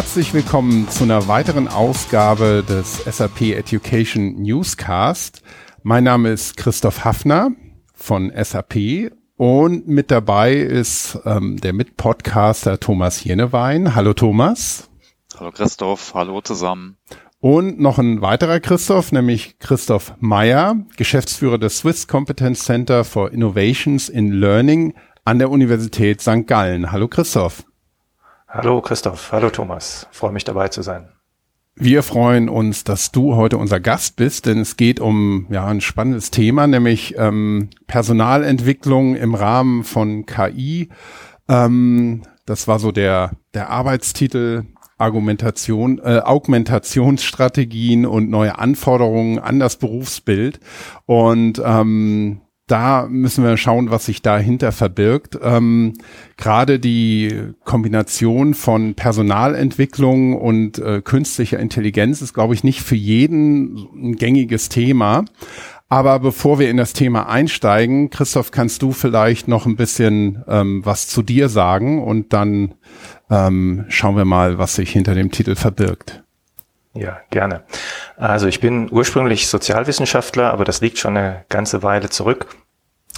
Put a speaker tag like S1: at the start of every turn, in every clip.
S1: Herzlich willkommen zu einer weiteren Ausgabe des SAP Education Newscast. Mein Name ist Christoph Hafner von SAP und mit dabei ist ähm, der Mitpodcaster Thomas Jenewein. Hallo Thomas.
S2: Hallo Christoph, hallo zusammen.
S1: Und noch ein weiterer Christoph, nämlich Christoph Meyer, Geschäftsführer des Swiss Competence Center for Innovations in Learning an der Universität St. Gallen. Hallo Christoph.
S3: Hallo Christoph, hallo Thomas, freue mich dabei zu sein.
S1: Wir freuen uns, dass du heute unser Gast bist, denn es geht um ja ein spannendes Thema, nämlich ähm, Personalentwicklung im Rahmen von KI. Ähm, das war so der der Arbeitstitel Argumentation, äh, Augmentationsstrategien und neue Anforderungen an das Berufsbild. Und ähm, da müssen wir schauen, was sich dahinter verbirgt. Ähm, Gerade die Kombination von Personalentwicklung und äh, künstlicher Intelligenz ist, glaube ich, nicht für jeden ein gängiges Thema. Aber bevor wir in das Thema einsteigen, Christoph, kannst du vielleicht noch ein bisschen ähm, was zu dir sagen und dann ähm, schauen wir mal, was sich hinter dem Titel verbirgt.
S3: Ja, gerne. Also ich bin ursprünglich Sozialwissenschaftler, aber das liegt schon eine ganze Weile zurück.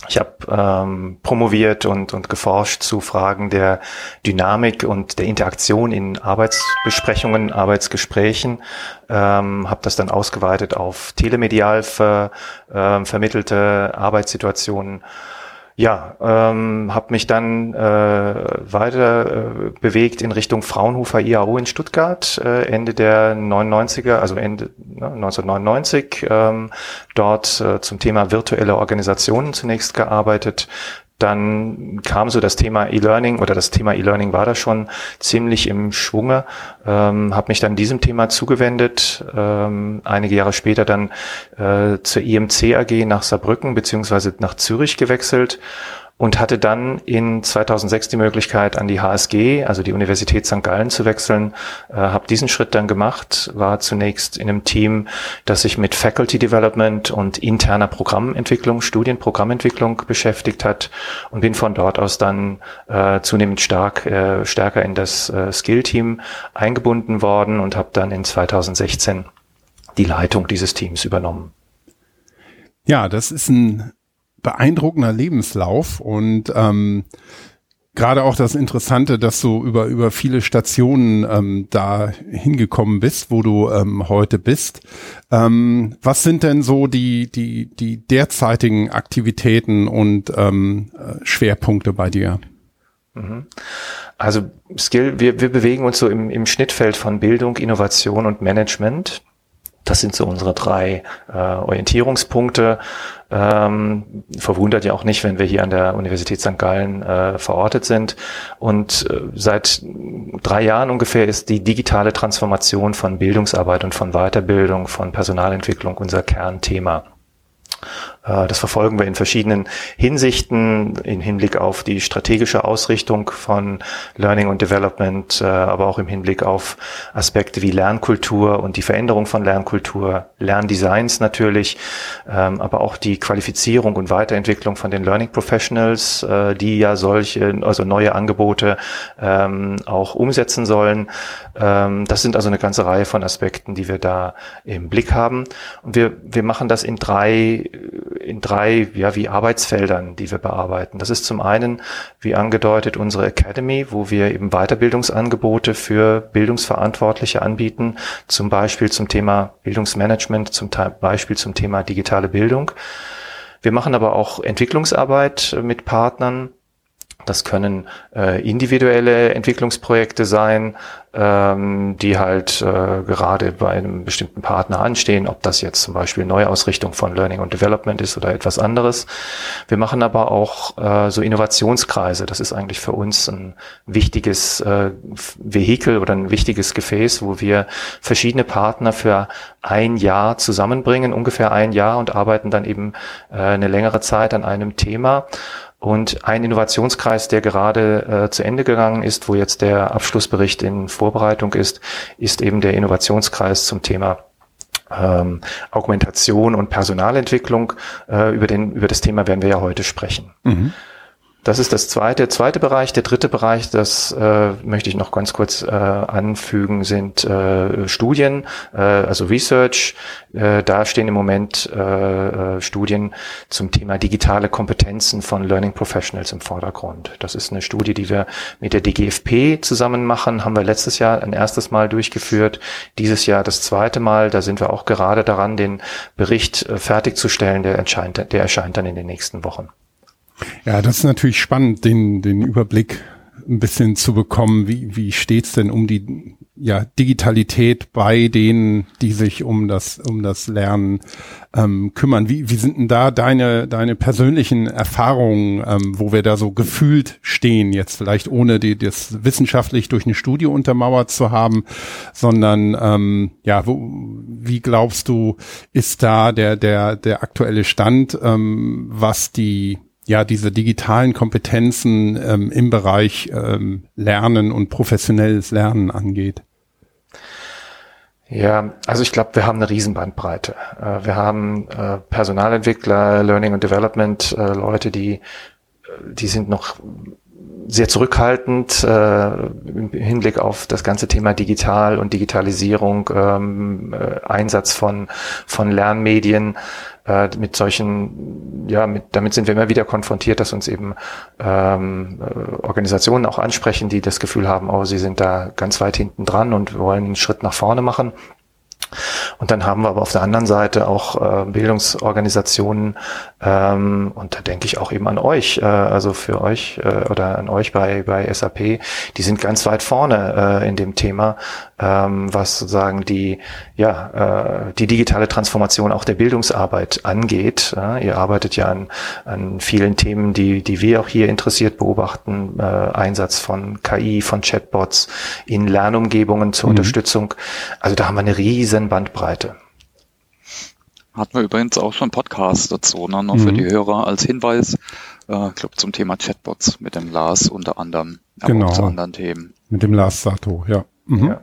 S3: Ich habe ähm, promoviert und, und geforscht zu Fragen der Dynamik und der Interaktion in Arbeitsbesprechungen, Arbeitsgesprächen, ähm, habe das dann ausgeweitet auf telemedial ver, äh, vermittelte Arbeitssituationen ja, ähm, habe mich dann äh, weiter äh, bewegt in Richtung Fraunhofer IAO in Stuttgart, äh, Ende der 99er, also Ende ne, 1999, ähm, dort äh, zum Thema virtuelle Organisationen zunächst gearbeitet, dann kam so das Thema E-Learning oder das Thema E-Learning war da schon ziemlich im Schwunge, ähm, habe mich dann diesem Thema zugewendet, ähm, einige Jahre später dann äh, zur IMC AG nach Saarbrücken beziehungsweise nach Zürich gewechselt und hatte dann in 2006 die Möglichkeit, an die HSG, also die Universität St. Gallen, zu wechseln. Äh, habe diesen Schritt dann gemacht, war zunächst in einem Team, das sich mit Faculty Development und interner Programmentwicklung, Studienprogrammentwicklung beschäftigt hat und bin von dort aus dann äh, zunehmend stark, äh, stärker in das äh, Skill-Team eingebunden worden und habe dann in 2016 die Leitung dieses Teams übernommen.
S1: Ja, das ist ein beeindruckender Lebenslauf und ähm, gerade auch das Interessante, dass du über über viele Stationen ähm, da hingekommen bist, wo du ähm, heute bist. Ähm, was sind denn so die die die derzeitigen Aktivitäten und ähm, äh, Schwerpunkte bei dir?
S3: Mhm. Also Skill, wir, wir bewegen uns so im, im Schnittfeld von Bildung, Innovation und Management. Das sind so unsere drei äh, Orientierungspunkte. Ähm, verwundert ja auch nicht, wenn wir hier an der Universität St. Gallen äh, verortet sind. Und äh, seit drei Jahren ungefähr ist die digitale Transformation von Bildungsarbeit und von Weiterbildung, von Personalentwicklung unser Kernthema. Äh, das verfolgen wir in verschiedenen Hinsichten, im Hinblick auf die strategische Ausrichtung von Learning und Development, äh, aber auch im Hinblick auf Aspekte wie Lernkultur und die Veränderung von Lernkultur, Lerndesigns natürlich, ähm, aber auch die Qualifizierung und Weiterentwicklung von den Learning Professionals, äh, die ja solche, also neue Angebote ähm, auch umsetzen sollen. Ähm, das sind also eine ganze Reihe von Aspekten, die wir da im Blick haben. Und wir, wir machen das in drei in drei, ja, wie Arbeitsfeldern, die wir bearbeiten. Das ist zum einen, wie angedeutet, unsere Academy, wo wir eben Weiterbildungsangebote für Bildungsverantwortliche anbieten, zum Beispiel zum Thema Bildungsmanagement, zum Beispiel zum Thema digitale Bildung. Wir machen aber auch Entwicklungsarbeit mit Partnern, das können äh, individuelle Entwicklungsprojekte sein, ähm, die halt äh, gerade bei einem bestimmten Partner anstehen, ob das jetzt zum Beispiel Neuausrichtung von Learning und Development ist oder etwas anderes. Wir machen aber auch äh, so Innovationskreise. Das ist eigentlich für uns ein wichtiges äh, Vehikel oder ein wichtiges Gefäß, wo wir verschiedene Partner für ein Jahr zusammenbringen, ungefähr ein Jahr und arbeiten dann eben äh, eine längere Zeit an einem Thema und ein Innovationskreis, der gerade äh, zu Ende gegangen ist, wo jetzt der Abschlussbericht in Vorbereitung ist, ist eben der Innovationskreis zum Thema ähm, Augmentation und Personalentwicklung. Äh, über, den, über das Thema werden wir ja heute sprechen. Mhm. Das ist das zweite, zweite Bereich. Der dritte Bereich, das äh, möchte ich noch ganz kurz äh, anfügen, sind äh, Studien, äh, also Research. Äh, da stehen im Moment äh, äh, Studien zum Thema digitale Kompetenzen von Learning Professionals im Vordergrund. Das ist eine Studie, die wir mit der DGFP zusammen machen, haben wir letztes Jahr ein erstes Mal durchgeführt, dieses Jahr das zweite Mal. Da sind wir auch gerade daran, den Bericht äh, fertigzustellen. Der, erscheint, der erscheint dann in den nächsten Wochen.
S1: Ja, das ist natürlich spannend, den, den Überblick ein bisschen zu bekommen. Wie, wie steht's denn um die ja, Digitalität bei denen, die sich um das, um das Lernen ähm, kümmern? Wie, wie sind denn da deine, deine persönlichen Erfahrungen, ähm, wo wir da so gefühlt stehen, jetzt vielleicht ohne die, das wissenschaftlich durch eine Studie untermauert zu haben, sondern ähm, ja, wo, wie glaubst du, ist da der, der, der aktuelle Stand, ähm, was die ja diese digitalen Kompetenzen ähm, im Bereich ähm, Lernen und professionelles Lernen angeht?
S3: Ja, also ich glaube, wir haben eine Riesenbandbreite. Äh, wir haben äh, Personalentwickler, Learning and Development, äh, Leute, die, die sind noch sehr zurückhaltend im Hinblick auf das ganze Thema Digital und Digitalisierung, ähm, äh, Einsatz von, von Lernmedien. Äh, mit solchen, ja, mit, damit sind wir immer wieder konfrontiert, dass uns eben ähm, äh, Organisationen auch ansprechen, die das Gefühl haben, oh, sie sind da ganz weit hinten dran und wollen einen Schritt nach vorne machen. Und dann haben wir aber auf der anderen Seite auch äh, Bildungsorganisationen ähm, und da denke ich auch eben an euch, äh, also für euch äh, oder an euch bei, bei SAP, die sind ganz weit vorne äh, in dem Thema, ähm, was sozusagen die, ja, äh, die digitale Transformation auch der Bildungsarbeit angeht. Äh, ihr arbeitet ja an, an vielen Themen, die, die wir auch hier interessiert beobachten, äh, Einsatz von KI, von Chatbots in Lernumgebungen zur mhm. Unterstützung. Also da haben wir eine riesen Bandbreite.
S2: Hatten wir übrigens auch schon Podcast dazu, ne? noch mhm. für die Hörer als Hinweis. Äh, ich glaube zum Thema Chatbots mit dem Lars unter anderem,
S1: aber genau.
S2: auch zu anderen Themen.
S1: Mit dem Lars Sato, ja.
S3: Mhm. ja.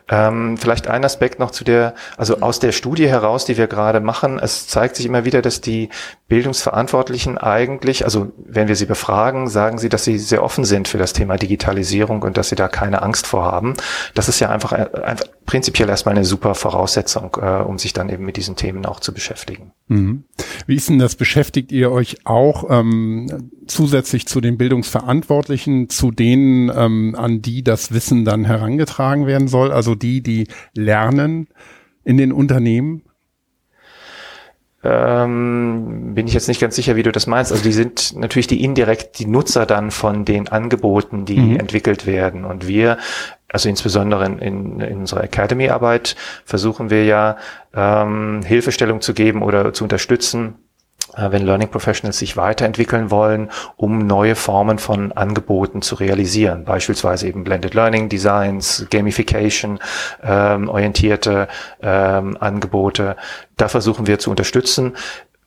S3: Ähm, vielleicht ein Aspekt noch zu der, also aus der Studie heraus, die wir gerade machen. Es zeigt sich immer wieder, dass die Bildungsverantwortlichen eigentlich, also wenn wir sie befragen, sagen sie, dass sie sehr offen sind für das Thema Digitalisierung und dass sie da keine Angst vor haben. Das ist ja einfach, einfach prinzipiell erstmal eine super Voraussetzung, äh, um sich dann eben mit diesen Themen auch zu beschäftigen.
S1: Mhm. Wie ist denn das? Beschäftigt ihr euch auch ähm, zusätzlich zu den Bildungsverantwortlichen, zu denen, ähm, an die das Wissen dann herangetragen werden soll? Also die, die lernen in den Unternehmen?
S3: Ähm, bin ich jetzt nicht ganz sicher, wie du das meinst. Also die sind natürlich die indirekt die Nutzer dann von den Angeboten, die mhm. entwickelt werden. Und wir, also insbesondere in, in, unserer Academy-Arbeit, versuchen wir ja ähm, Hilfestellung zu geben oder zu unterstützen, wenn Learning Professionals sich weiterentwickeln wollen, um neue Formen von Angeboten zu realisieren. Beispielsweise eben Blended Learning Designs, Gamification, ähm, orientierte ähm, Angebote. Da versuchen wir zu unterstützen.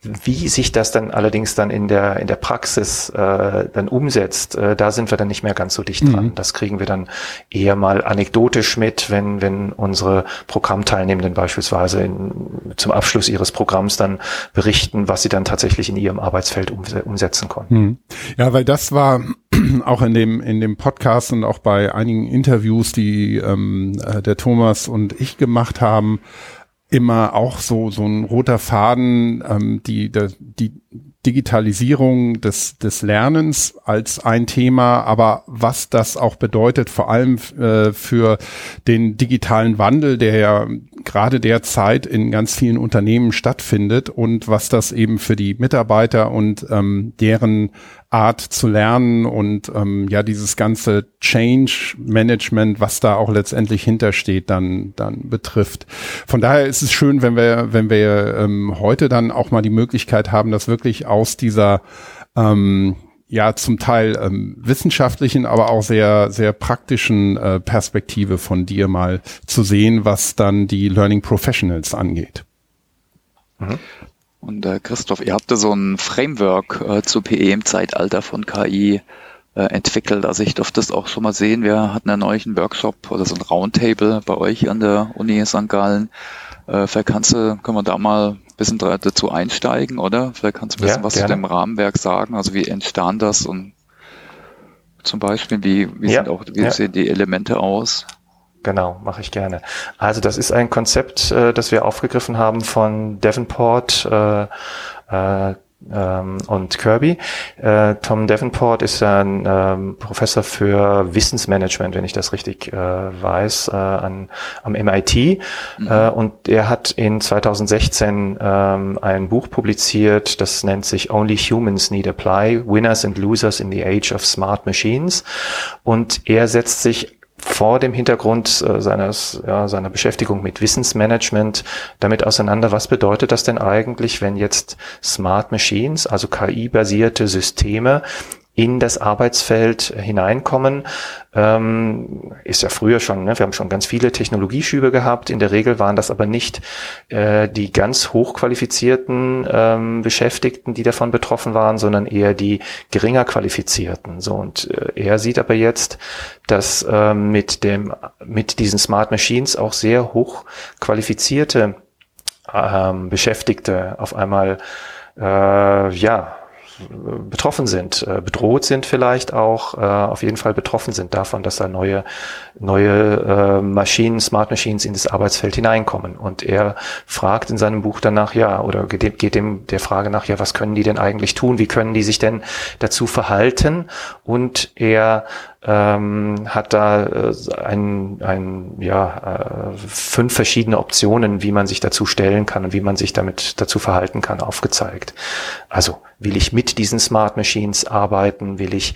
S3: Wie sich das dann allerdings dann in der, in der Praxis äh, dann umsetzt, äh, da sind wir dann nicht mehr ganz so dicht dran. Mhm. Das kriegen wir dann eher mal anekdotisch mit, wenn, wenn unsere Programmteilnehmenden beispielsweise in, zum Abschluss ihres Programms dann berichten, was sie dann tatsächlich in ihrem Arbeitsfeld umsetzen konnten. Mhm.
S1: Ja, weil das war auch in dem, in dem Podcast und auch bei einigen Interviews, die ähm, äh, der Thomas und ich gemacht haben, immer auch so so ein roter Faden, ähm, die, die die Digitalisierung des des Lernens als ein Thema, aber was das auch bedeutet, vor allem äh, für den digitalen Wandel, der ja gerade derzeit in ganz vielen Unternehmen stattfindet und was das eben für die Mitarbeiter und ähm, deren Art zu lernen und ähm, ja dieses ganze Change Management, was da auch letztendlich hintersteht, dann dann betrifft. Von daher ist es schön, wenn wir wenn wir ähm, heute dann auch mal die Möglichkeit haben, das wirklich aus dieser ähm, ja zum Teil ähm, wissenschaftlichen, aber auch sehr sehr praktischen äh, Perspektive von dir mal zu sehen, was dann die Learning Professionals angeht.
S2: Mhm. Und äh, Christoph, ihr habt da so ein Framework äh, zu PE im Zeitalter von KI äh, entwickelt. Also ich durfte das auch schon mal sehen. Wir hatten einen neuen Workshop oder so ein Roundtable bei euch an der Uni St. Gallen. Äh, vielleicht kannst du, können wir da mal ein bisschen dazu einsteigen, oder? Vielleicht kannst du ein bisschen ja, was gerne. zu dem Rahmenwerk sagen. Also wie entstand das und zum Beispiel? Wie, wie, ja, sind auch, wie ja. sehen die Elemente aus?
S3: Genau, mache ich gerne. Also das ist ein Konzept, äh, das wir aufgegriffen haben von Davenport, äh, äh, ähm, und Kirby. Äh, Tom Davenport ist ein ähm, Professor für Wissensmanagement, wenn ich das richtig äh, weiß, äh, an, am MIT. Mhm. Äh, und er hat in 2016 ähm, ein Buch publiziert, das nennt sich Only Humans Need Apply, Winners and Losers in the Age of Smart Machines. Und er setzt sich vor dem Hintergrund äh, seines, ja, seiner Beschäftigung mit Wissensmanagement damit auseinander, was bedeutet das denn eigentlich, wenn jetzt Smart Machines, also KI-basierte Systeme in das Arbeitsfeld hineinkommen. Ähm, ist ja früher schon, ne? wir haben schon ganz viele Technologieschübe gehabt. In der Regel waren das aber nicht äh, die ganz hochqualifizierten ähm, Beschäftigten, die davon betroffen waren, sondern eher die geringer qualifizierten. So und äh, er sieht aber jetzt, dass ähm, mit dem mit diesen Smart Machines auch sehr hochqualifizierte ähm, Beschäftigte auf einmal äh, ja betroffen sind, äh, bedroht sind vielleicht auch, äh, auf jeden Fall betroffen sind davon, dass da neue, neue äh, Maschinen, Smart Machines in das Arbeitsfeld hineinkommen. Und er fragt in seinem Buch danach, ja, oder geht dem der Frage nach, ja, was können die denn eigentlich tun? Wie können die sich denn dazu verhalten? Und er ähm, hat da äh, ein, ein, ja, äh, fünf verschiedene Optionen, wie man sich dazu stellen kann und wie man sich damit dazu verhalten kann, aufgezeigt. Also will ich mit diesen Smart Machines arbeiten? Will ich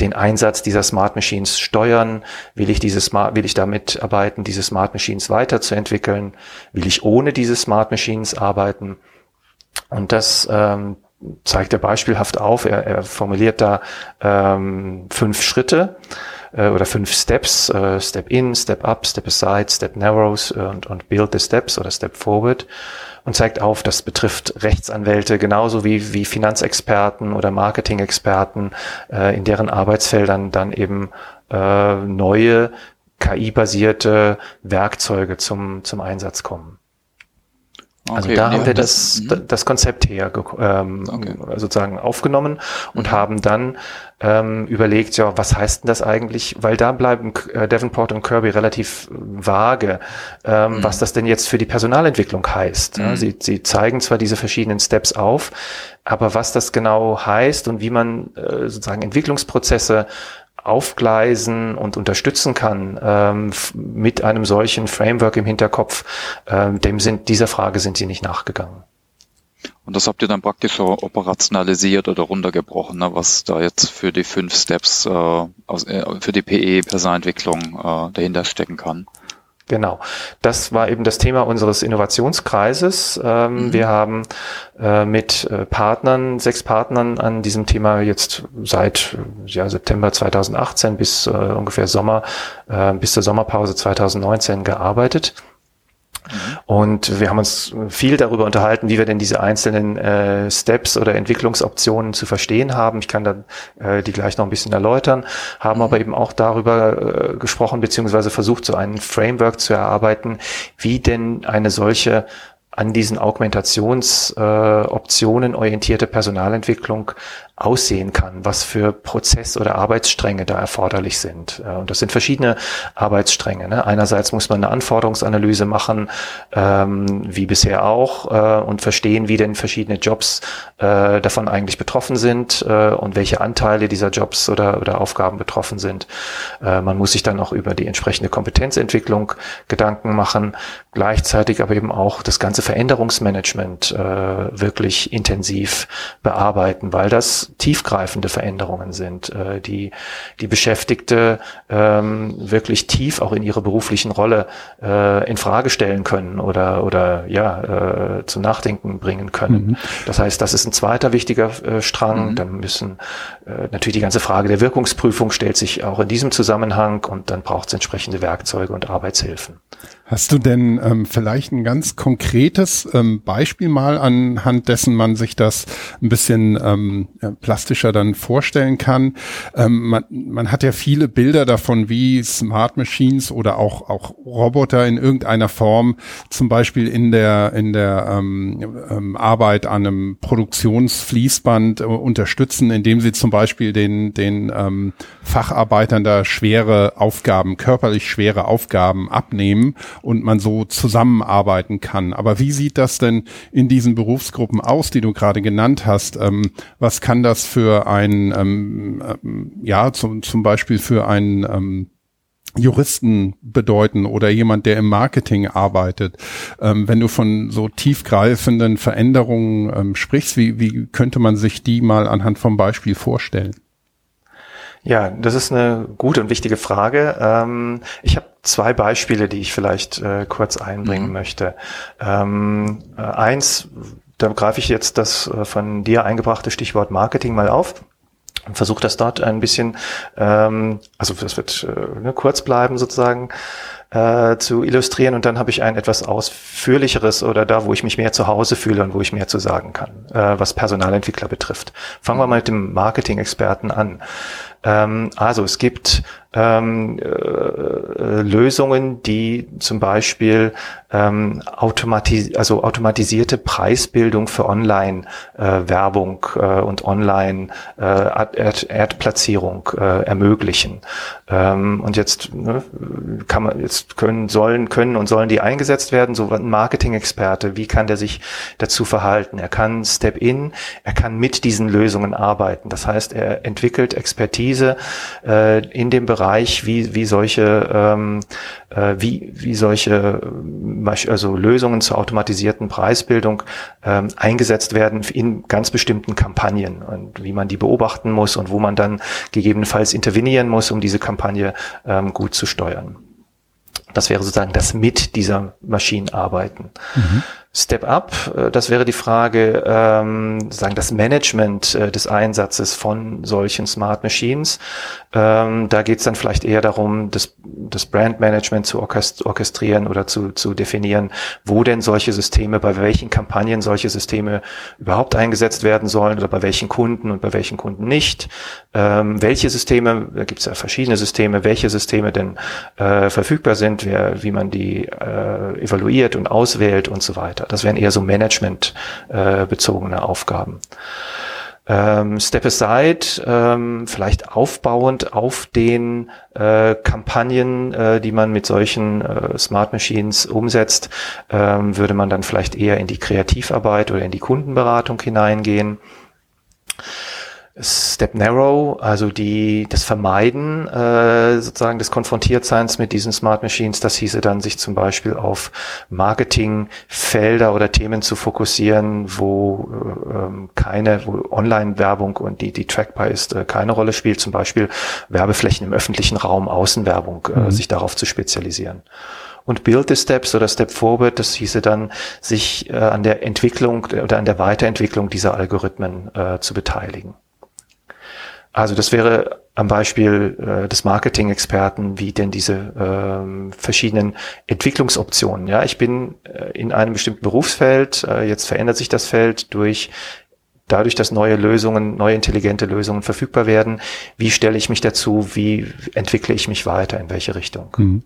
S3: den Einsatz dieser Smart Machines steuern? Will ich diese Smart, will ich damit arbeiten, diese Smart Machines weiterzuentwickeln? Will ich ohne diese Smart Machines arbeiten? Und das ähm, zeigt er beispielhaft auf. Er, er formuliert da ähm, fünf Schritte äh, oder fünf Steps, äh, Step in, Step up, Step aside, Step narrows und, und Build the Steps oder Step forward und zeigt auf, das betrifft Rechtsanwälte genauso wie, wie Finanzexperten oder Marketingexperten, äh, in deren Arbeitsfeldern dann eben äh, neue KI-basierte Werkzeuge zum, zum Einsatz kommen. Also okay, da haben wir das, das, mhm. das Konzept her ähm, okay. sozusagen aufgenommen und mhm. haben dann ähm, überlegt, ja, was heißt denn das eigentlich? Weil da bleiben äh, Davenport und Kirby relativ vage, ähm, mhm. was das denn jetzt für die Personalentwicklung heißt. Ja, mhm. sie, sie zeigen zwar diese verschiedenen Steps auf, aber was das genau heißt und wie man äh, sozusagen Entwicklungsprozesse aufgleisen und unterstützen kann ähm, mit einem solchen Framework im Hinterkopf, ähm, dem sind dieser Frage sind sie nicht nachgegangen.
S2: Und das habt ihr dann praktisch operationalisiert oder runtergebrochen, ne, was da jetzt für die fünf Steps äh, aus, äh, für die PE-Personalentwicklung äh, dahinter stecken kann.
S3: Genau, das war eben das Thema unseres Innovationskreises. Ähm, mhm. Wir haben äh, mit äh, Partnern, sechs Partnern an diesem Thema jetzt seit ja, September 2018 bis äh, ungefähr Sommer, äh, bis zur Sommerpause 2019 gearbeitet. Und wir haben uns viel darüber unterhalten, wie wir denn diese einzelnen äh, Steps oder Entwicklungsoptionen zu verstehen haben. Ich kann dann äh, die gleich noch ein bisschen erläutern, haben aber eben auch darüber äh, gesprochen, beziehungsweise versucht, so ein Framework zu erarbeiten, wie denn eine solche an diesen Augmentationsoptionen äh, orientierte Personalentwicklung aussehen kann, was für Prozess- oder Arbeitsstränge da erforderlich sind. Äh, und das sind verschiedene Arbeitsstränge. Ne? Einerseits muss man eine Anforderungsanalyse machen, ähm, wie bisher auch, äh, und verstehen, wie denn verschiedene Jobs äh, davon eigentlich betroffen sind äh, und welche Anteile dieser Jobs oder, oder Aufgaben betroffen sind. Äh, man muss sich dann auch über die entsprechende Kompetenzentwicklung Gedanken machen, gleichzeitig aber eben auch das ganze Veränderungsmanagement äh, wirklich intensiv bearbeiten, weil das tiefgreifende Veränderungen sind, äh, die die Beschäftigte ähm, wirklich tief auch in ihre beruflichen Rolle äh, in Frage stellen können oder oder ja äh, zum Nachdenken bringen können. Mhm. Das heißt, das ist ein zweiter wichtiger äh, Strang. Mhm. Dann müssen äh, natürlich die ganze Frage der Wirkungsprüfung stellt sich auch in diesem Zusammenhang und dann braucht es entsprechende Werkzeuge und Arbeitshilfen.
S1: Hast du denn ähm, vielleicht ein ganz konkretes ähm, Beispiel mal anhand dessen man sich das ein bisschen ähm, plastischer dann vorstellen kann? Ähm, man, man hat ja viele Bilder davon, wie Smart Machines oder auch auch Roboter in irgendeiner Form, zum Beispiel in der in der ähm, ähm, Arbeit an einem Produktionsfließband äh, unterstützen, indem sie zum Beispiel den den ähm, Facharbeitern da schwere Aufgaben, körperlich schwere Aufgaben abnehmen und man so zusammenarbeiten kann. Aber wie sieht das denn in diesen Berufsgruppen aus, die du gerade genannt hast? Ähm, was kann das für ein, ähm, ähm, ja, zum, zum Beispiel für einen ähm, Juristen bedeuten oder jemand, der im Marketing arbeitet. Ähm, wenn du von so tiefgreifenden Veränderungen ähm, sprichst, wie, wie könnte man sich die mal anhand vom Beispiel vorstellen?
S3: Ja, das ist eine gute und wichtige Frage. Ähm, ich habe zwei Beispiele, die ich vielleicht äh, kurz einbringen mhm. möchte. Ähm, äh, eins, da greife ich jetzt das äh, von dir eingebrachte Stichwort Marketing mal auf und versuche das dort ein bisschen, ähm, also das wird äh, ne, kurz bleiben sozusagen, äh, zu illustrieren und dann habe ich ein etwas ausführlicheres oder da, wo ich mich mehr zu Hause fühle und wo ich mehr zu sagen kann, äh, was Personalentwickler betrifft. Fangen wir mal mit dem Marketing-Experten an. Ähm, also es gibt ähm, äh, Lösungen, die zum Beispiel ähm, automatis also automatisierte Preisbildung für Online-Werbung äh, äh, und Online-Ad-Platzierung äh, äh, ermöglichen. Ähm, und jetzt ne, kann man jetzt können sollen können und sollen die eingesetzt werden. So ein Marketing-Experte, wie kann der sich dazu verhalten? Er kann Step in, er kann mit diesen Lösungen arbeiten. Das heißt, er entwickelt Expertise äh, in dem Bereich wie, wie solche, ähm, äh, wie, wie solche also Lösungen zur automatisierten Preisbildung ähm, eingesetzt werden in ganz bestimmten Kampagnen und wie man die beobachten muss und wo man dann gegebenenfalls intervenieren muss, um diese Kampagne ähm, gut zu steuern. Das wäre sozusagen das mit dieser Maschine arbeiten. Mhm. Step Up, äh, das wäre die Frage, ähm, sagen das Management äh, des Einsatzes von solchen Smart Machines. Ähm, da geht es dann vielleicht eher darum, das, das Brandmanagement zu orchestrieren oder zu, zu definieren, wo denn solche Systeme, bei welchen Kampagnen solche Systeme überhaupt eingesetzt werden sollen oder bei welchen Kunden und bei welchen Kunden nicht. Ähm, welche Systeme, da gibt es ja verschiedene Systeme, welche Systeme denn äh, verfügbar sind, wer, wie man die äh, evaluiert und auswählt und so weiter weiter. Das wären eher so Management-bezogene äh, Aufgaben. Ähm, Step Aside, ähm, vielleicht aufbauend auf den äh, Kampagnen, äh, die man mit solchen äh, Smart Machines umsetzt, ähm, würde man dann vielleicht eher in die Kreativarbeit oder in die Kundenberatung hineingehen. Step Narrow, also die, das Vermeiden äh, sozusagen des Konfrontiertseins mit diesen Smart Machines, das hieße dann, sich zum Beispiel auf Marketingfelder oder Themen zu fokussieren, wo äh, ähm, keine, wo Online-Werbung und die, die trackbar ist, äh, keine Rolle spielt, zum Beispiel Werbeflächen im öffentlichen Raum, Außenwerbung, äh, mhm. sich darauf zu spezialisieren und Build the Steps oder Step Forward, das hieße dann, sich äh, an der Entwicklung oder an der Weiterentwicklung dieser Algorithmen äh, zu beteiligen. Also das wäre am Beispiel äh, des Marketing-Experten, wie denn diese ähm, verschiedenen Entwicklungsoptionen. Ja, ich bin äh, in einem bestimmten Berufsfeld, äh, jetzt verändert sich das Feld durch dadurch, dass neue Lösungen, neue intelligente Lösungen verfügbar werden. Wie stelle ich mich dazu? Wie entwickle ich mich weiter? In welche Richtung? Mhm.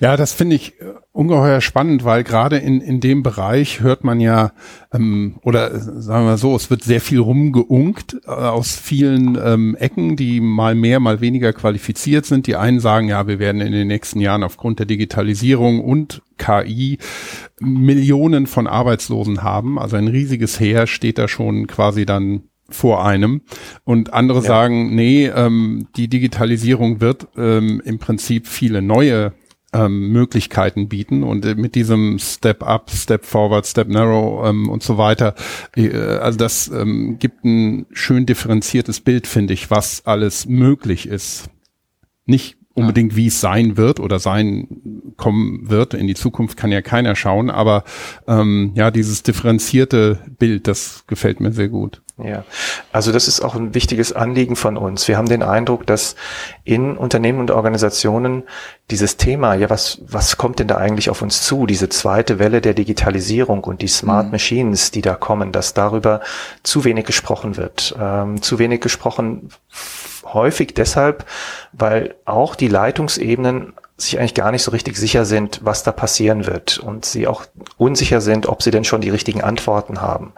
S1: Ja, das finde ich äh, ungeheuer spannend, weil gerade in, in dem Bereich hört man ja, ähm, oder äh, sagen wir so, es wird sehr viel rumgeunkt äh, aus vielen ähm, Ecken, die mal mehr, mal weniger qualifiziert sind. Die einen sagen, ja, wir werden in den nächsten Jahren aufgrund der Digitalisierung und KI Millionen von Arbeitslosen haben. Also ein riesiges Heer steht da schon quasi dann vor einem und andere ja. sagen, nee, ähm, die Digitalisierung wird ähm, im Prinzip viele neue ähm, Möglichkeiten bieten und äh, mit diesem Step Up, Step Forward, Step Narrow ähm, und so weiter. Äh, also das ähm, gibt ein schön differenziertes Bild, finde ich, was alles möglich ist. Nicht unbedingt, wie es sein wird oder sein kommen wird. In die Zukunft kann ja keiner schauen, aber ähm, ja, dieses differenzierte Bild, das gefällt mir sehr gut.
S3: Ja, also das ist auch ein wichtiges Anliegen von uns. Wir haben den Eindruck, dass in Unternehmen und Organisationen dieses Thema, ja, was, was kommt denn da eigentlich auf uns zu? Diese zweite Welle der Digitalisierung und die Smart mhm. Machines, die da kommen, dass darüber zu wenig gesprochen wird. Ähm, zu wenig gesprochen häufig deshalb, weil auch die Leitungsebenen sich eigentlich gar nicht so richtig sicher sind, was da passieren wird und sie auch unsicher sind, ob sie denn schon die richtigen Antworten haben.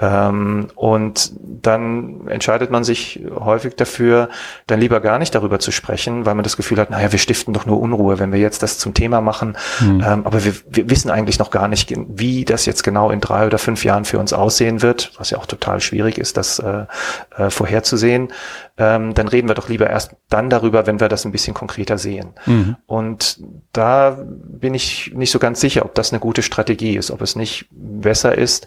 S3: Ähm, und dann entscheidet man sich häufig dafür, dann lieber gar nicht darüber zu sprechen, weil man das Gefühl hat, naja, wir stiften doch nur Unruhe, wenn wir jetzt das zum Thema machen. Mhm. Ähm, aber wir, wir wissen eigentlich noch gar nicht, wie das jetzt genau in drei oder fünf Jahren für uns aussehen wird, was ja auch total schwierig ist, das äh, äh, vorherzusehen. Ähm, dann reden wir doch lieber erst dann darüber, wenn wir das ein bisschen konkreter sehen. Mhm. Und da bin ich nicht so ganz sicher, ob das eine gute Strategie ist, ob es nicht besser ist,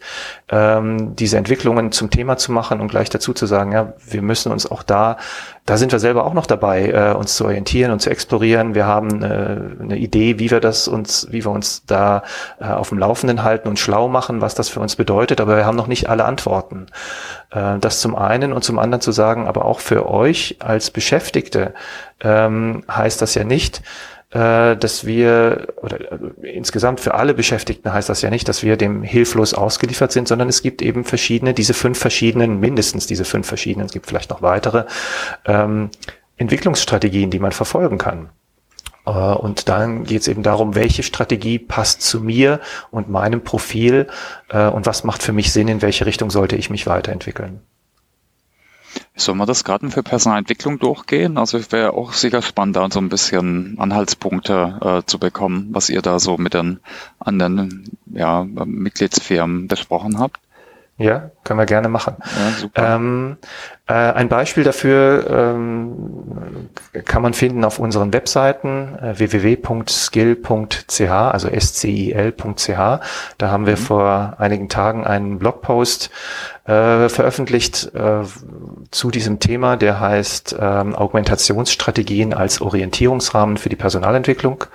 S3: ähm, diese Entwicklungen zum Thema zu machen und gleich dazu zu sagen, ja, wir müssen uns auch da, da sind wir selber auch noch dabei, äh, uns zu orientieren und zu explorieren. Wir haben äh, eine Idee, wie wir das uns, wie wir uns da äh, auf dem Laufenden halten und schlau machen, was das für uns bedeutet, aber wir haben noch nicht alle Antworten. Äh, das zum einen und zum anderen zu sagen, aber auch für euch als Beschäftigte ähm, heißt das ja nicht, dass wir, oder äh, insgesamt für alle Beschäftigten heißt das ja nicht, dass wir dem hilflos ausgeliefert sind, sondern es gibt eben verschiedene, diese fünf verschiedenen, mindestens diese fünf verschiedenen, es gibt vielleicht noch weitere, ähm, Entwicklungsstrategien, die man verfolgen kann. Äh, und dann geht es eben darum, welche Strategie passt zu mir und meinem Profil äh, und was macht für mich Sinn, in welche Richtung sollte ich mich weiterentwickeln.
S2: Sollen wir das gerade für Personalentwicklung durchgehen? Also ich wäre auch sicher spannend, da so ein bisschen Anhaltspunkte äh, zu bekommen, was ihr da so mit den anderen ja, Mitgliedsfirmen besprochen habt.
S3: Ja, können wir gerne machen. Ja. Ähm, äh, ein Beispiel dafür ähm, kann man finden auf unseren Webseiten äh, www.skill.ch, also scil.ch. Da haben wir mhm. vor einigen Tagen einen Blogpost äh, veröffentlicht äh, zu diesem Thema, der heißt ähm, Augmentationsstrategien als Orientierungsrahmen für die Personalentwicklung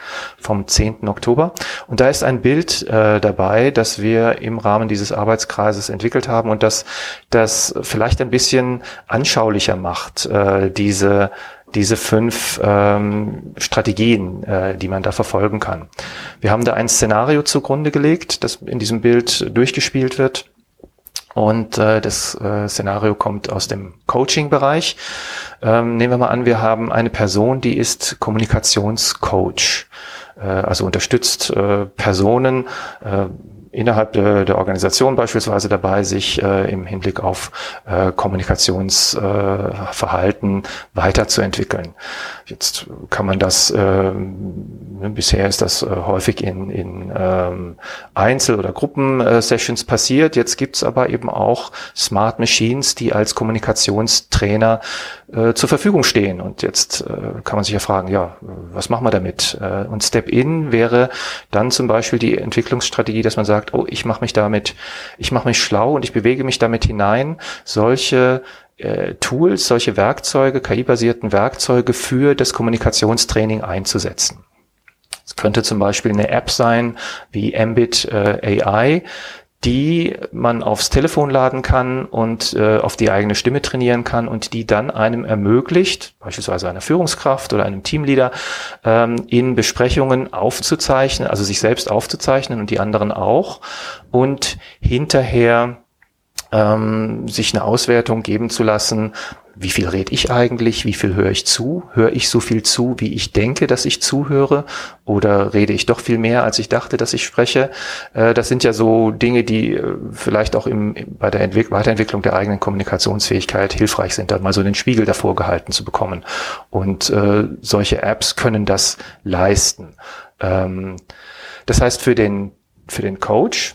S3: vom 10. Oktober. Und da ist ein Bild äh, dabei, das wir im Rahmen dieses Arbeitskreises entwickelt haben und das das vielleicht ein bisschen anschaulicher macht, äh, diese diese fünf ähm, Strategien, äh, die man da verfolgen kann. Wir haben da ein Szenario zugrunde gelegt, das in diesem Bild durchgespielt wird. Und äh, das äh, Szenario kommt aus dem Coaching-Bereich. Ähm, nehmen wir mal an, wir haben eine Person, die ist Kommunikationscoach, äh, also unterstützt äh, Personen, äh, innerhalb der, der Organisation beispielsweise dabei, sich äh, im Hinblick auf äh, Kommunikationsverhalten äh, weiterzuentwickeln. Jetzt kann man das, äh, bisher ist das äh, häufig in, in ähm, Einzel- oder Gruppensessions passiert. Jetzt gibt's aber eben auch Smart Machines, die als Kommunikationstrainer äh, zur Verfügung stehen. Und jetzt äh, kann man sich ja fragen, ja, was machen wir damit? Und Step-In wäre dann zum Beispiel die Entwicklungsstrategie, dass man sagt, oh, ich mache mich damit, ich mache mich schlau und ich bewege mich damit hinein, solche äh, Tools, solche Werkzeuge, KI-basierten Werkzeuge für das Kommunikationstraining einzusetzen. Es könnte zum Beispiel eine App sein wie Ambit äh, AI, die man aufs Telefon laden kann und äh, auf die eigene Stimme trainieren kann und die dann einem ermöglicht, beispielsweise einer Führungskraft oder einem Teamleader, ähm, in Besprechungen aufzuzeichnen, also sich selbst aufzuzeichnen und die anderen auch und hinterher ähm, sich eine Auswertung geben zu lassen, wie viel rede ich eigentlich, wie viel höre ich zu, höre ich so viel zu, wie ich denke, dass ich zuhöre, oder rede ich doch viel mehr, als ich dachte, dass ich spreche. Äh, das sind ja so Dinge, die äh, vielleicht auch im, bei der Entwick Weiterentwicklung der eigenen Kommunikationsfähigkeit hilfreich sind, da mal so den Spiegel davor gehalten zu bekommen. Und äh, solche Apps können das leisten. Ähm, das heißt, für den, für den Coach,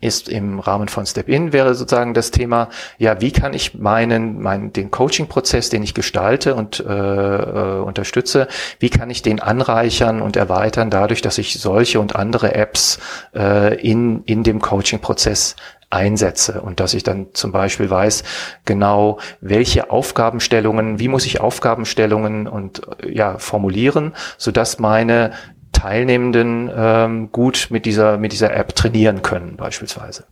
S3: ist im Rahmen von Step In wäre sozusagen das Thema, ja, wie kann ich meinen, meinen den Coaching-Prozess, den ich gestalte und äh, äh, unterstütze, wie kann ich den anreichern und erweitern, dadurch, dass ich solche und andere Apps äh, in, in dem Coaching-Prozess einsetze? Und dass ich dann zum Beispiel weiß, genau welche Aufgabenstellungen, wie muss ich Aufgabenstellungen und ja formulieren, so dass meine Teilnehmenden ähm, gut mit dieser, mit dieser App trainieren können, beispielsweise.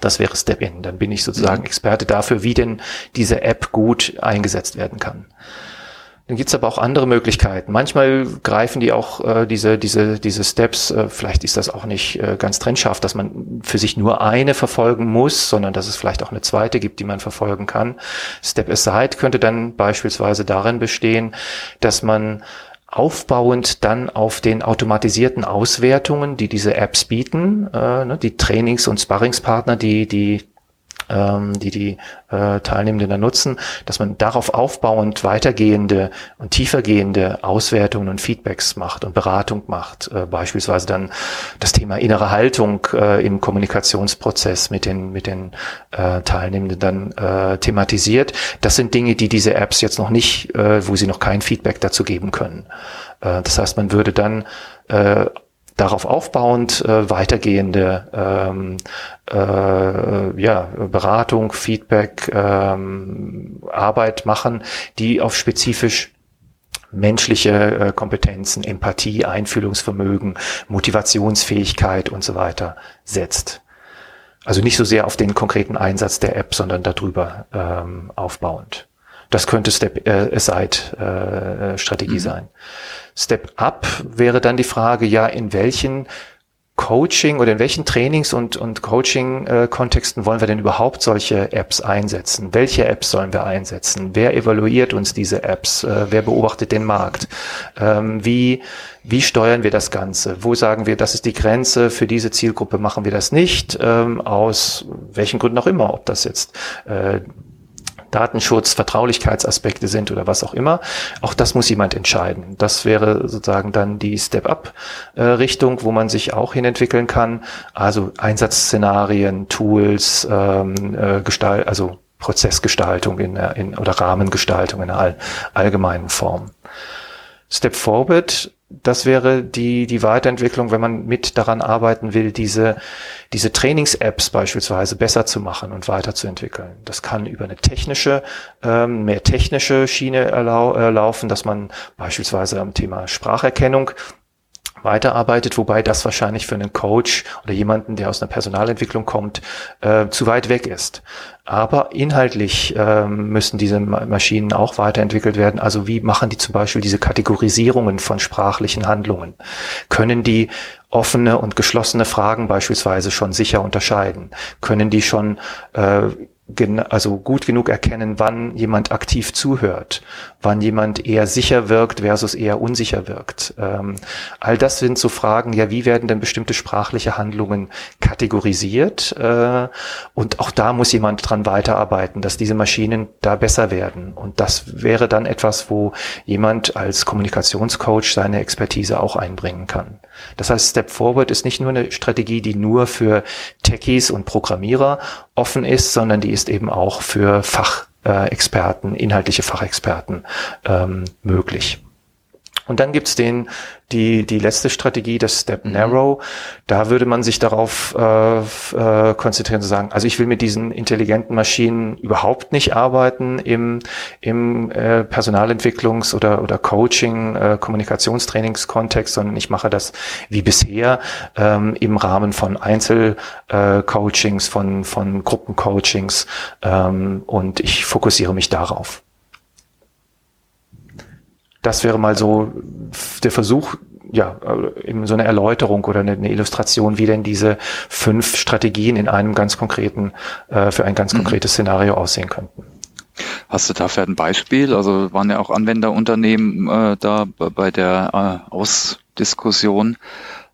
S3: Das wäre Step In. Dann bin ich sozusagen mhm. Experte dafür, wie denn diese App gut eingesetzt werden kann. Dann gibt's aber auch andere Möglichkeiten. Manchmal greifen die auch äh, diese, diese, diese Steps, äh, vielleicht ist das auch nicht äh, ganz trennscharf, dass man für sich nur eine verfolgen muss, sondern dass es vielleicht auch eine zweite gibt, die man verfolgen kann. Step Aside könnte dann beispielsweise darin bestehen, dass man aufbauend dann auf den automatisierten Auswertungen, die diese Apps bieten, äh, ne, die Trainings- und Sparringspartner, die die ähm, die die äh, Teilnehmenden dann nutzen, dass man darauf aufbauend weitergehende und tiefergehende Auswertungen und Feedbacks macht und Beratung macht. Äh, beispielsweise dann das Thema innere Haltung äh, im Kommunikationsprozess mit den, mit den äh, Teilnehmenden dann äh, thematisiert. Das sind Dinge, die diese Apps jetzt noch nicht, äh, wo sie noch kein Feedback dazu geben können. Äh, das heißt, man würde dann äh, darauf aufbauend äh, weitergehende ähm, äh, ja, Beratung, Feedback, ähm, Arbeit machen, die auf spezifisch menschliche äh, Kompetenzen, Empathie, Einfühlungsvermögen, Motivationsfähigkeit und so weiter setzt. Also nicht so sehr auf den konkreten Einsatz der App, sondern darüber ähm, aufbauend. Das könnte Step äh, Aside äh, Strategie mhm. sein. Step Up wäre dann die Frage, ja, in welchen Coaching oder in welchen Trainings und, und Coaching-Kontexten wollen wir denn überhaupt solche Apps einsetzen? Welche Apps sollen wir einsetzen? Wer evaluiert uns diese Apps? Äh, wer beobachtet den Markt? Ähm, wie, wie steuern wir das Ganze? Wo sagen wir, das ist die Grenze, für diese Zielgruppe machen wir das nicht? Ähm, aus welchen Gründen auch immer, ob das jetzt äh, Datenschutz, Vertraulichkeitsaspekte sind oder was auch immer. Auch das muss jemand entscheiden. Das wäre sozusagen dann die Step-up-Richtung, wo man sich auch hinentwickeln kann. Also Einsatzszenarien, Tools, ähm, äh, Gestalt, also Prozessgestaltung in, in, oder Rahmengestaltung in einer allgemeinen Form. Step Forward das wäre die, die Weiterentwicklung, wenn man mit daran arbeiten will, diese, diese Trainings-Apps beispielsweise besser zu machen und weiterzuentwickeln. Das kann über eine technische, ähm, mehr technische Schiene erlau äh, laufen, dass man beispielsweise am Thema Spracherkennung weiterarbeitet, wobei das wahrscheinlich für einen Coach oder jemanden, der aus einer Personalentwicklung kommt, äh, zu weit weg ist. Aber inhaltlich ähm, müssen diese Maschinen auch weiterentwickelt werden. Also wie machen die zum Beispiel diese Kategorisierungen von sprachlichen Handlungen? Können die offene und geschlossene Fragen beispielsweise schon sicher unterscheiden? Können die schon äh, also gut genug erkennen, wann jemand aktiv zuhört, wann jemand eher sicher wirkt versus eher unsicher wirkt. Ähm, all das sind so Fragen, ja, wie werden denn bestimmte sprachliche Handlungen kategorisiert? Äh, und auch da muss jemand dran weiterarbeiten, dass diese Maschinen da besser werden. Und das wäre dann etwas, wo jemand als Kommunikationscoach seine Expertise auch einbringen kann. Das heißt, Step Forward ist nicht nur eine Strategie, die nur für Techies und Programmierer offen ist, sondern die ist eben auch für Fachexperten, inhaltliche Fachexperten ähm, möglich. Und dann gibt's den die, die letzte Strategie, das Step mhm. Narrow, da würde man sich darauf äh, äh, konzentrieren zu sagen, also ich will mit diesen intelligenten Maschinen überhaupt nicht arbeiten im, im äh, Personalentwicklungs- oder, oder Coaching, äh, Kommunikationstrainingskontext, sondern ich mache das wie bisher ähm, im Rahmen von Einzelcoachings, äh, von, von Gruppencoachings ähm, und ich fokussiere mich darauf. Das wäre mal so der Versuch, ja, eben so eine Erläuterung oder eine, eine, Illustration, wie denn diese fünf Strategien in einem ganz konkreten, äh, für ein ganz mhm. konkretes Szenario aussehen könnten.
S2: Hast du dafür ein Beispiel? Also waren ja auch Anwenderunternehmen äh, da bei der äh, Ausdiskussion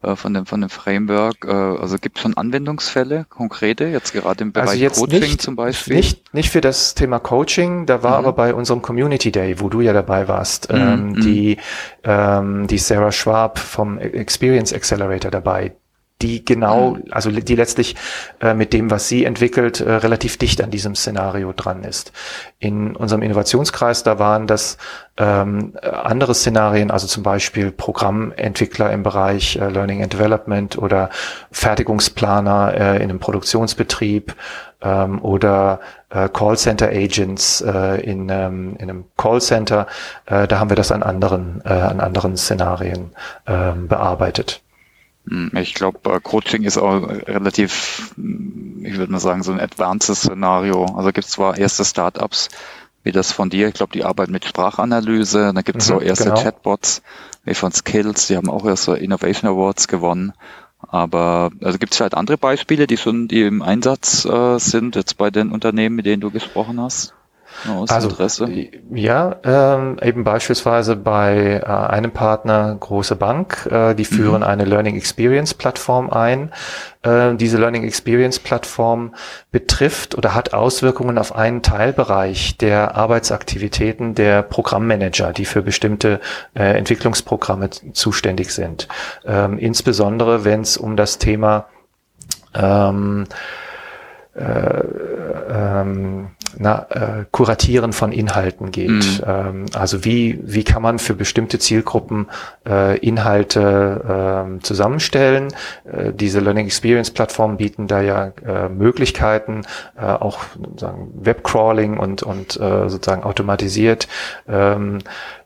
S2: äh, von dem, von dem Framework. Äh, also gibt es schon Anwendungsfälle, konkrete, jetzt gerade im also Bereich
S3: also Coaching nicht, zum Beispiel? Nicht, nicht für das Thema Coaching, da war mhm. aber bei unserem Community Day, wo du ja dabei warst, mhm. ähm, mhm. die, ähm, die Sarah Schwab vom Experience Accelerator dabei die genau, mhm. also die letztlich äh, mit dem, was sie entwickelt, äh, relativ dicht an diesem Szenario dran ist. In unserem Innovationskreis, da waren das ähm, andere Szenarien, also zum Beispiel Programmentwickler im Bereich äh, Learning and Development oder Fertigungsplaner äh, in einem Produktionsbetrieb ähm, oder äh, Callcenter Agents äh, in, ähm, in einem Callcenter. Äh, da haben wir das an anderen, äh, an anderen Szenarien äh, bearbeitet.
S2: Hm, ich glaube, äh, Coaching ist auch relativ, hm, ich würde mal sagen, so ein advanced Szenario. Also gibt es zwar erste Startups, wie das von dir, ich glaube, die arbeiten mit Sprachanalyse, dann gibt es mhm, so erste genau. Chatbots, wie von Skills, die haben auch erst so Innovation Awards gewonnen. Aber also gibt es halt andere Beispiele, die schon die im Einsatz äh, sind, jetzt bei den Unternehmen, mit denen du gesprochen hast?
S3: Aus also, Interesse? Ja, ähm, eben beispielsweise bei äh, einem Partner, große Bank, äh, die führen mhm. eine Learning Experience Plattform ein. Äh, diese Learning Experience Plattform betrifft oder hat Auswirkungen auf einen Teilbereich der Arbeitsaktivitäten der Programmmanager, die für bestimmte äh, Entwicklungsprogramme zuständig sind. Ähm, insbesondere wenn es um das Thema ähm, äh, ähm, na, äh, Kuratieren von Inhalten geht. Mhm. Ähm, also wie, wie kann man für bestimmte Zielgruppen äh, Inhalte äh, zusammenstellen? Äh, diese Learning Experience Plattformen bieten da ja äh, Möglichkeiten, äh, auch sozusagen Webcrawling und, und äh, sozusagen automatisiert ähm,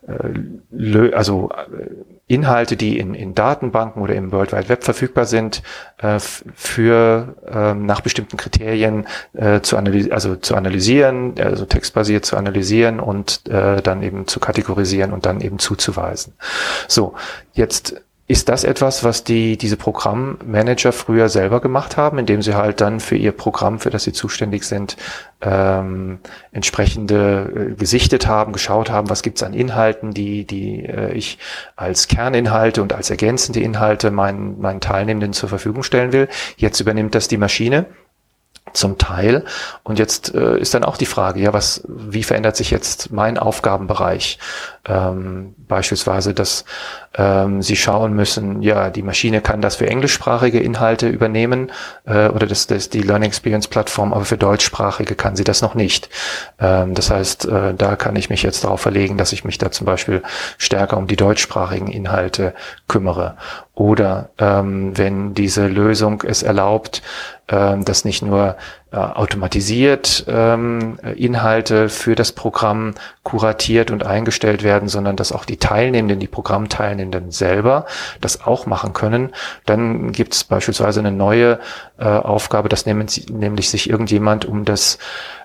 S3: äh, also äh, Inhalte, die in, in Datenbanken oder im World Wide Web verfügbar sind, äh, für ähm, nach bestimmten Kriterien äh, zu, analysieren, also zu analysieren, also textbasiert zu analysieren und äh, dann eben zu kategorisieren und dann eben zuzuweisen. So, jetzt ist das etwas, was die, diese Programmmanager früher selber gemacht haben, indem sie halt dann für ihr Programm, für das sie zuständig sind, ähm, entsprechende äh, gesichtet haben, geschaut haben, was gibt's an Inhalten, die, die äh, ich als Kerninhalte und als ergänzende Inhalte meinen, meinen Teilnehmenden zur Verfügung stellen will. Jetzt übernimmt das die Maschine zum Teil. Und jetzt äh, ist dann auch die Frage, ja, was, wie verändert sich jetzt mein Aufgabenbereich? Ähm, beispielsweise, dass ähm, Sie schauen müssen, ja, die Maschine kann das für englischsprachige Inhalte übernehmen äh, oder das, das die Learning Experience Plattform, aber für deutschsprachige kann sie das noch nicht. Ähm, das heißt, äh, da kann ich mich jetzt darauf verlegen, dass ich mich da zum Beispiel stärker um die deutschsprachigen Inhalte kümmere. Oder ähm, wenn diese Lösung es erlaubt, ähm, dass nicht nur äh, automatisiert ähm, Inhalte für das Programm kuratiert und eingestellt werden, sondern dass auch die Teilnehmenden, die Programmteilnehmenden selber das auch machen können. Dann gibt es beispielsweise eine neue äh, Aufgabe, dass nämlich, nämlich sich irgendjemand um das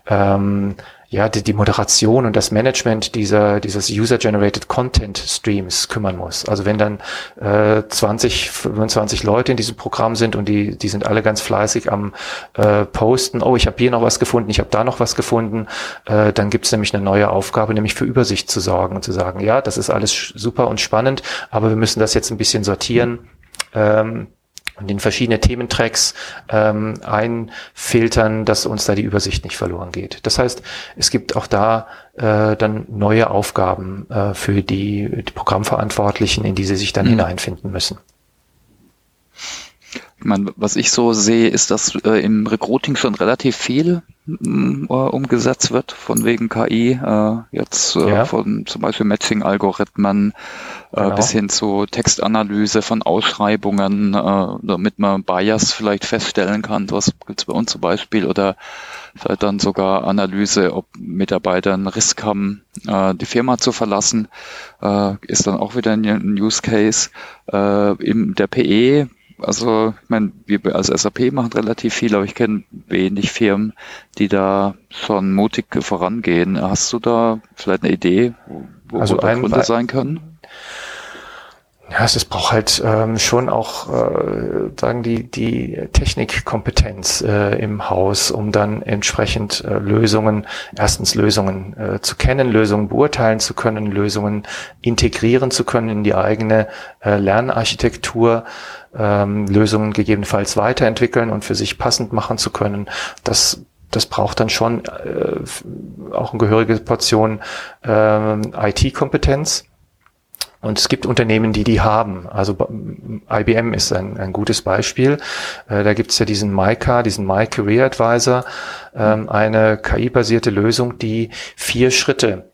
S3: ähm, ja, die, die Moderation und das Management dieser, dieses User-Generated Content Streams kümmern muss. Also wenn dann äh, 20, 25 Leute in diesem Programm sind und die, die sind alle ganz fleißig am äh, Posten, oh, ich habe hier noch was gefunden, ich habe da noch was gefunden, äh, dann gibt es nämlich eine neue Aufgabe, nämlich für Übersicht zu sorgen und zu sagen, ja, das ist alles super und spannend, aber wir müssen das jetzt ein bisschen sortieren. Ähm, und in verschiedene Thementracks ähm, einfiltern, dass uns da die Übersicht nicht verloren geht. Das heißt, es gibt auch da äh, dann neue Aufgaben äh, für die, die Programmverantwortlichen, in die sie sich dann mhm. hineinfinden müssen.
S2: Ich meine, was ich so sehe, ist, dass äh, im Recruiting schon relativ viel äh, umgesetzt wird, von wegen KI, äh, jetzt äh, ja. von zum Beispiel Matching-Algorithmen äh, genau. bis hin zu Textanalyse von Ausschreibungen, äh, damit man Bias vielleicht feststellen kann, was gibt's bei uns zum Beispiel, oder vielleicht dann sogar Analyse, ob Mitarbeiter einen Risk haben, die Firma zu verlassen, ist dann auch wieder ein Use Case. In der PE also, ich meine, wir als SAP machen relativ viel, aber ich kenne wenig Firmen, die da schon mutig vorangehen. Hast du da vielleicht eine Idee, wo, also wo da Gründe sein können?
S3: Ja, es braucht halt ähm, schon auch, äh, sagen die, die Technikkompetenz äh, im Haus, um dann entsprechend äh, Lösungen, erstens Lösungen äh, zu kennen, Lösungen beurteilen zu können, Lösungen integrieren zu können in die eigene äh, Lernarchitektur, ähm, Lösungen gegebenenfalls weiterentwickeln und für sich passend machen zu können. Das das braucht dann schon äh, auch eine gehörige Portion äh, IT-Kompetenz. Und es gibt Unternehmen, die die haben. Also IBM ist ein, ein gutes Beispiel. Äh, da gibt es ja diesen MyCar, diesen My Career Advisor, ähm, eine KI-basierte Lösung, die vier Schritte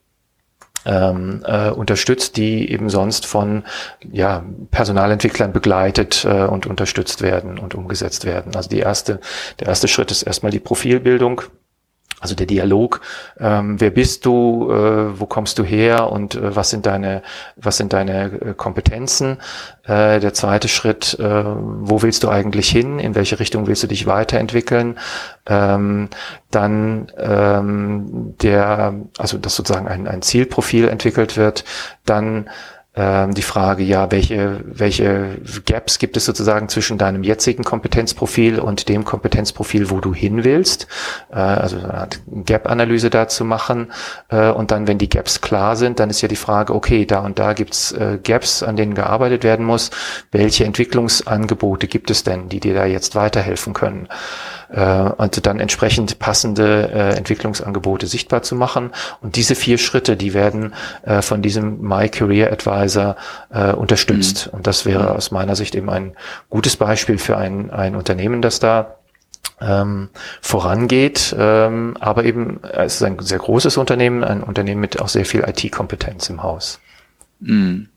S3: ähm, äh, unterstützt, die eben sonst von ja, Personalentwicklern begleitet äh, und unterstützt werden und umgesetzt werden. Also die erste, der erste Schritt ist erstmal die Profilbildung Also der Dialog, ähm, wer bist du, äh, wo kommst du her und äh, was sind deine, was sind deine äh, Kompetenzen? Äh, der zweite Schritt, äh, wo willst du eigentlich hin? In welche Richtung willst du dich weiterentwickeln? Ähm, dann ähm, der, also dass sozusagen ein, ein Zielprofil entwickelt wird. Dann ähm, die Frage, ja, welche, welche Gaps gibt es sozusagen zwischen deinem jetzigen Kompetenzprofil und dem Kompetenzprofil, wo du hin willst? Äh, also eine Art Gap-Analyse dazu machen. Äh, und dann, wenn die Gaps klar sind, dann ist ja die Frage, okay, da und da gibt's äh, Gaps, an denen gearbeitet werden muss. Welche Entwicklungsangebote gibt es denn, die dir da jetzt weiterhelfen können? Äh, und dann entsprechend passende äh, Entwicklungsangebote sichtbar zu machen. Und diese vier Schritte, die werden äh, von diesem My Career Advisor äh, unterstützt. Mhm. Und das wäre aus meiner Sicht eben ein gutes Beispiel für ein, ein Unternehmen, das da ähm, vorangeht, ähm, aber eben es ist ein sehr großes Unternehmen, ein Unternehmen mit auch sehr viel IT-Kompetenz im Haus.
S2: Mhm.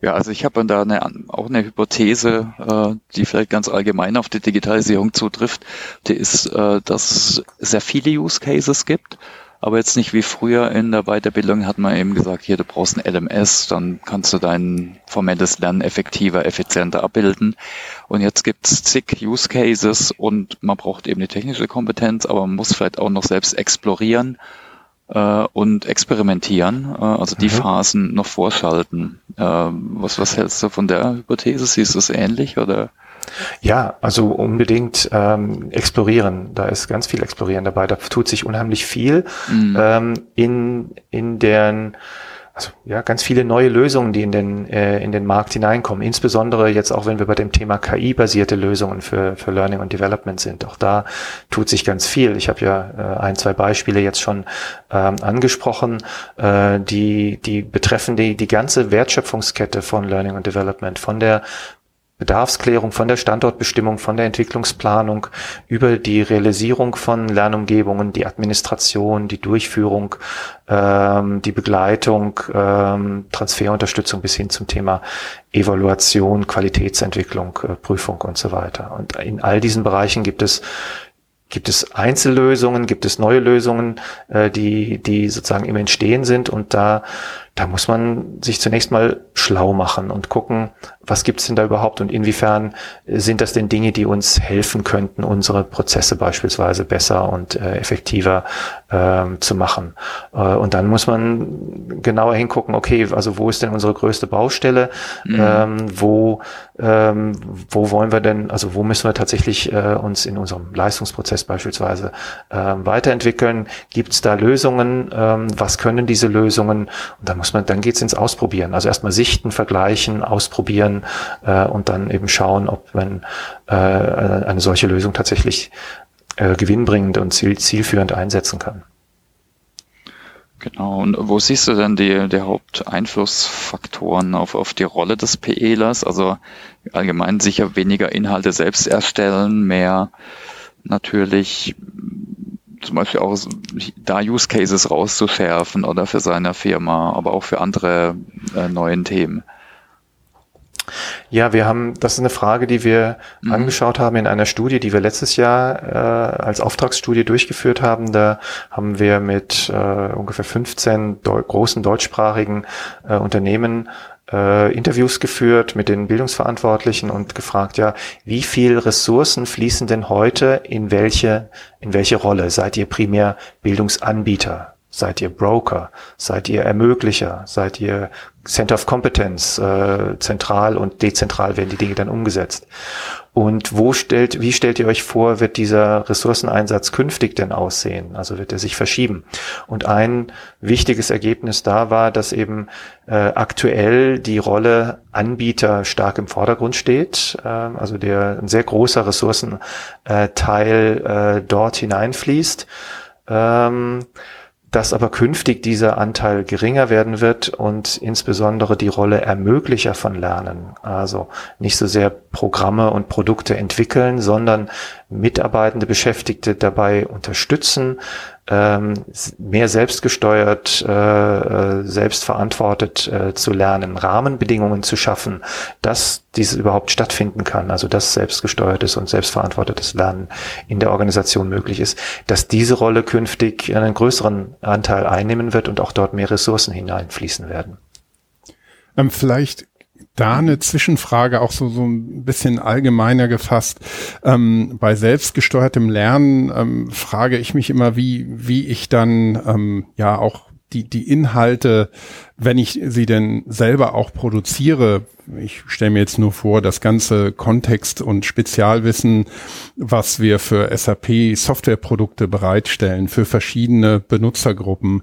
S2: Ja, also ich habe da eine, auch eine Hypothese, äh, die vielleicht ganz allgemein auf die Digitalisierung zutrifft. Die ist, äh, dass es sehr viele Use Cases gibt, aber jetzt nicht wie früher in der Weiterbildung hat man eben gesagt, hier, du brauchst ein LMS, dann kannst du dein formelles Lernen effektiver, effizienter abbilden. Und jetzt gibt's zig Use Cases und man braucht eben die technische Kompetenz, aber man muss vielleicht auch noch selbst explorieren äh, und experimentieren, äh, also die mhm. Phasen noch vorschalten. Äh, was, was hältst du von der Hypothese? Siehst du es ähnlich oder?
S3: Ja, also unbedingt ähm, explorieren. Da ist ganz viel Explorieren dabei. Da tut sich unheimlich viel mhm. ähm, in in deren also ja, ganz viele neue Lösungen, die in den, äh, in den Markt hineinkommen. Insbesondere jetzt auch, wenn wir bei dem Thema KI-basierte Lösungen für, für Learning und Development sind. Auch da tut sich ganz viel. Ich habe ja äh, ein, zwei Beispiele jetzt schon ähm, angesprochen, äh, die, die betreffen die, die ganze Wertschöpfungskette von Learning und Development, von der Bedarfsklärung von der Standortbestimmung, von der Entwicklungsplanung über die Realisierung von Lernumgebungen, die Administration, die Durchführung, ähm, die Begleitung, ähm, Transferunterstützung bis hin zum Thema Evaluation, Qualitätsentwicklung, äh, Prüfung und so weiter. Und in all diesen Bereichen gibt es gibt es Einzellösungen, gibt es neue Lösungen, äh, die, die sozusagen im Entstehen sind und da da muss man sich zunächst mal schlau machen und gucken, was gibt's denn da überhaupt und inwiefern sind das denn Dinge, die uns helfen könnten, unsere Prozesse beispielsweise besser und äh, effektiver ähm, zu machen. Äh, und dann muss man genauer hingucken, okay, also wo ist denn unsere größte Baustelle? Mhm. Ähm, wo, ähm, wo wollen wir denn, also wo müssen wir tatsächlich äh, uns in unserem Leistungsprozess beispielsweise äh, weiterentwickeln? Gibt's da Lösungen? Ähm, was können diese Lösungen? Und dann muss man, dann geht's ins Ausprobieren. Also erstmal sichten, vergleichen, ausprobieren äh, und dann eben schauen, ob man äh, eine solche Lösung tatsächlich äh, gewinnbringend und ziel, zielführend einsetzen kann.
S2: Genau, und wo siehst du denn die, die Haupteinflussfaktoren auf, auf die Rolle des PElers? Also allgemein sicher weniger Inhalte selbst erstellen, mehr natürlich zum Beispiel auch da Use Cases rauszuschärfen oder für seine Firma, aber auch für andere äh, neuen Themen.
S3: Ja, wir haben, das ist eine Frage, die wir mhm. angeschaut haben in einer Studie, die wir letztes Jahr äh, als Auftragsstudie durchgeführt haben. Da haben wir mit äh, ungefähr 15 deu großen deutschsprachigen äh, Unternehmen äh, Interviews geführt mit den Bildungsverantwortlichen und gefragt, ja, wie viel Ressourcen fließen denn heute in welche, in welche Rolle? Seid ihr primär Bildungsanbieter? Seid ihr Broker? Seid ihr Ermöglicher? Seid ihr Center of Competence? Äh, zentral und dezentral werden die Dinge dann umgesetzt. Und wo stellt, wie stellt ihr euch vor, wird dieser Ressourceneinsatz künftig denn aussehen? Also wird er sich verschieben? Und ein wichtiges Ergebnis da war, dass eben äh, aktuell die Rolle Anbieter stark im Vordergrund steht. Äh, also der ein sehr großer Ressourcenteil äh, dort hineinfließt. Ähm, dass aber künftig dieser Anteil geringer werden wird und insbesondere die Rolle Ermöglicher von Lernen, also nicht so sehr Programme und Produkte entwickeln, sondern Mitarbeitende, Beschäftigte dabei unterstützen, ähm, mehr selbstgesteuert, äh, äh, selbstverantwortet äh, zu lernen, Rahmenbedingungen zu schaffen, dass dies überhaupt stattfinden kann, also dass selbstgesteuertes und selbstverantwortetes Lernen in der Organisation möglich ist, dass diese Rolle künftig einen größeren Anteil einnehmen wird und auch dort mehr Ressourcen hineinfließen werden.
S1: Ähm, vielleicht da eine Zwischenfrage, auch so, so ein bisschen allgemeiner gefasst. Ähm, bei selbstgesteuertem Lernen ähm, frage ich mich immer, wie, wie ich dann ähm, ja auch die, die Inhalte, wenn ich sie denn selber auch produziere, ich stelle mir jetzt nur vor, das ganze Kontext und Spezialwissen, was wir für SAP Softwareprodukte bereitstellen, für verschiedene Benutzergruppen.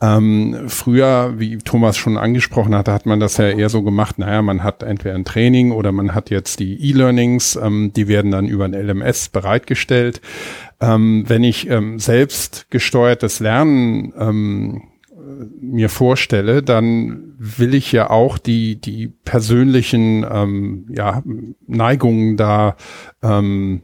S1: Ähm, früher, wie Thomas schon angesprochen hatte, hat man das ja eher so gemacht, naja, man hat entweder ein Training oder man hat jetzt die E-Learnings, ähm, die werden dann über ein LMS bereitgestellt. Ähm, wenn ich ähm, selbst gesteuertes Lernen ähm, mir vorstelle, dann will ich ja auch die, die persönlichen ähm, ja, Neigungen da ähm,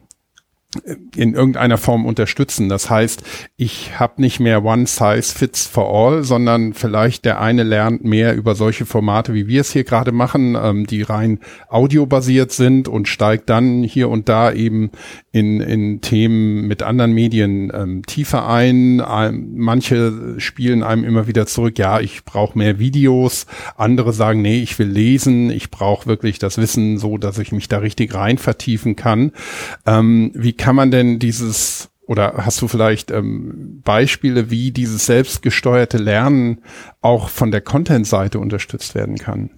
S1: in irgendeiner Form unterstützen. Das heißt, ich habe nicht mehr One Size Fits for All, sondern vielleicht der eine lernt mehr über solche Formate, wie wir es hier gerade machen, ähm, die rein audiobasiert sind und steigt dann hier und da eben in, in Themen mit anderen Medien ähm, tiefer ein. Ähm, manche spielen einem immer wieder zurück, ja, ich brauche mehr Videos. Andere sagen, nee, ich will lesen, ich brauche wirklich das Wissen so, dass ich mich da richtig rein vertiefen kann. Ähm, wie kann man denn dieses oder hast du vielleicht ähm, Beispiele, wie dieses selbstgesteuerte Lernen auch von der Content-Seite unterstützt werden kann?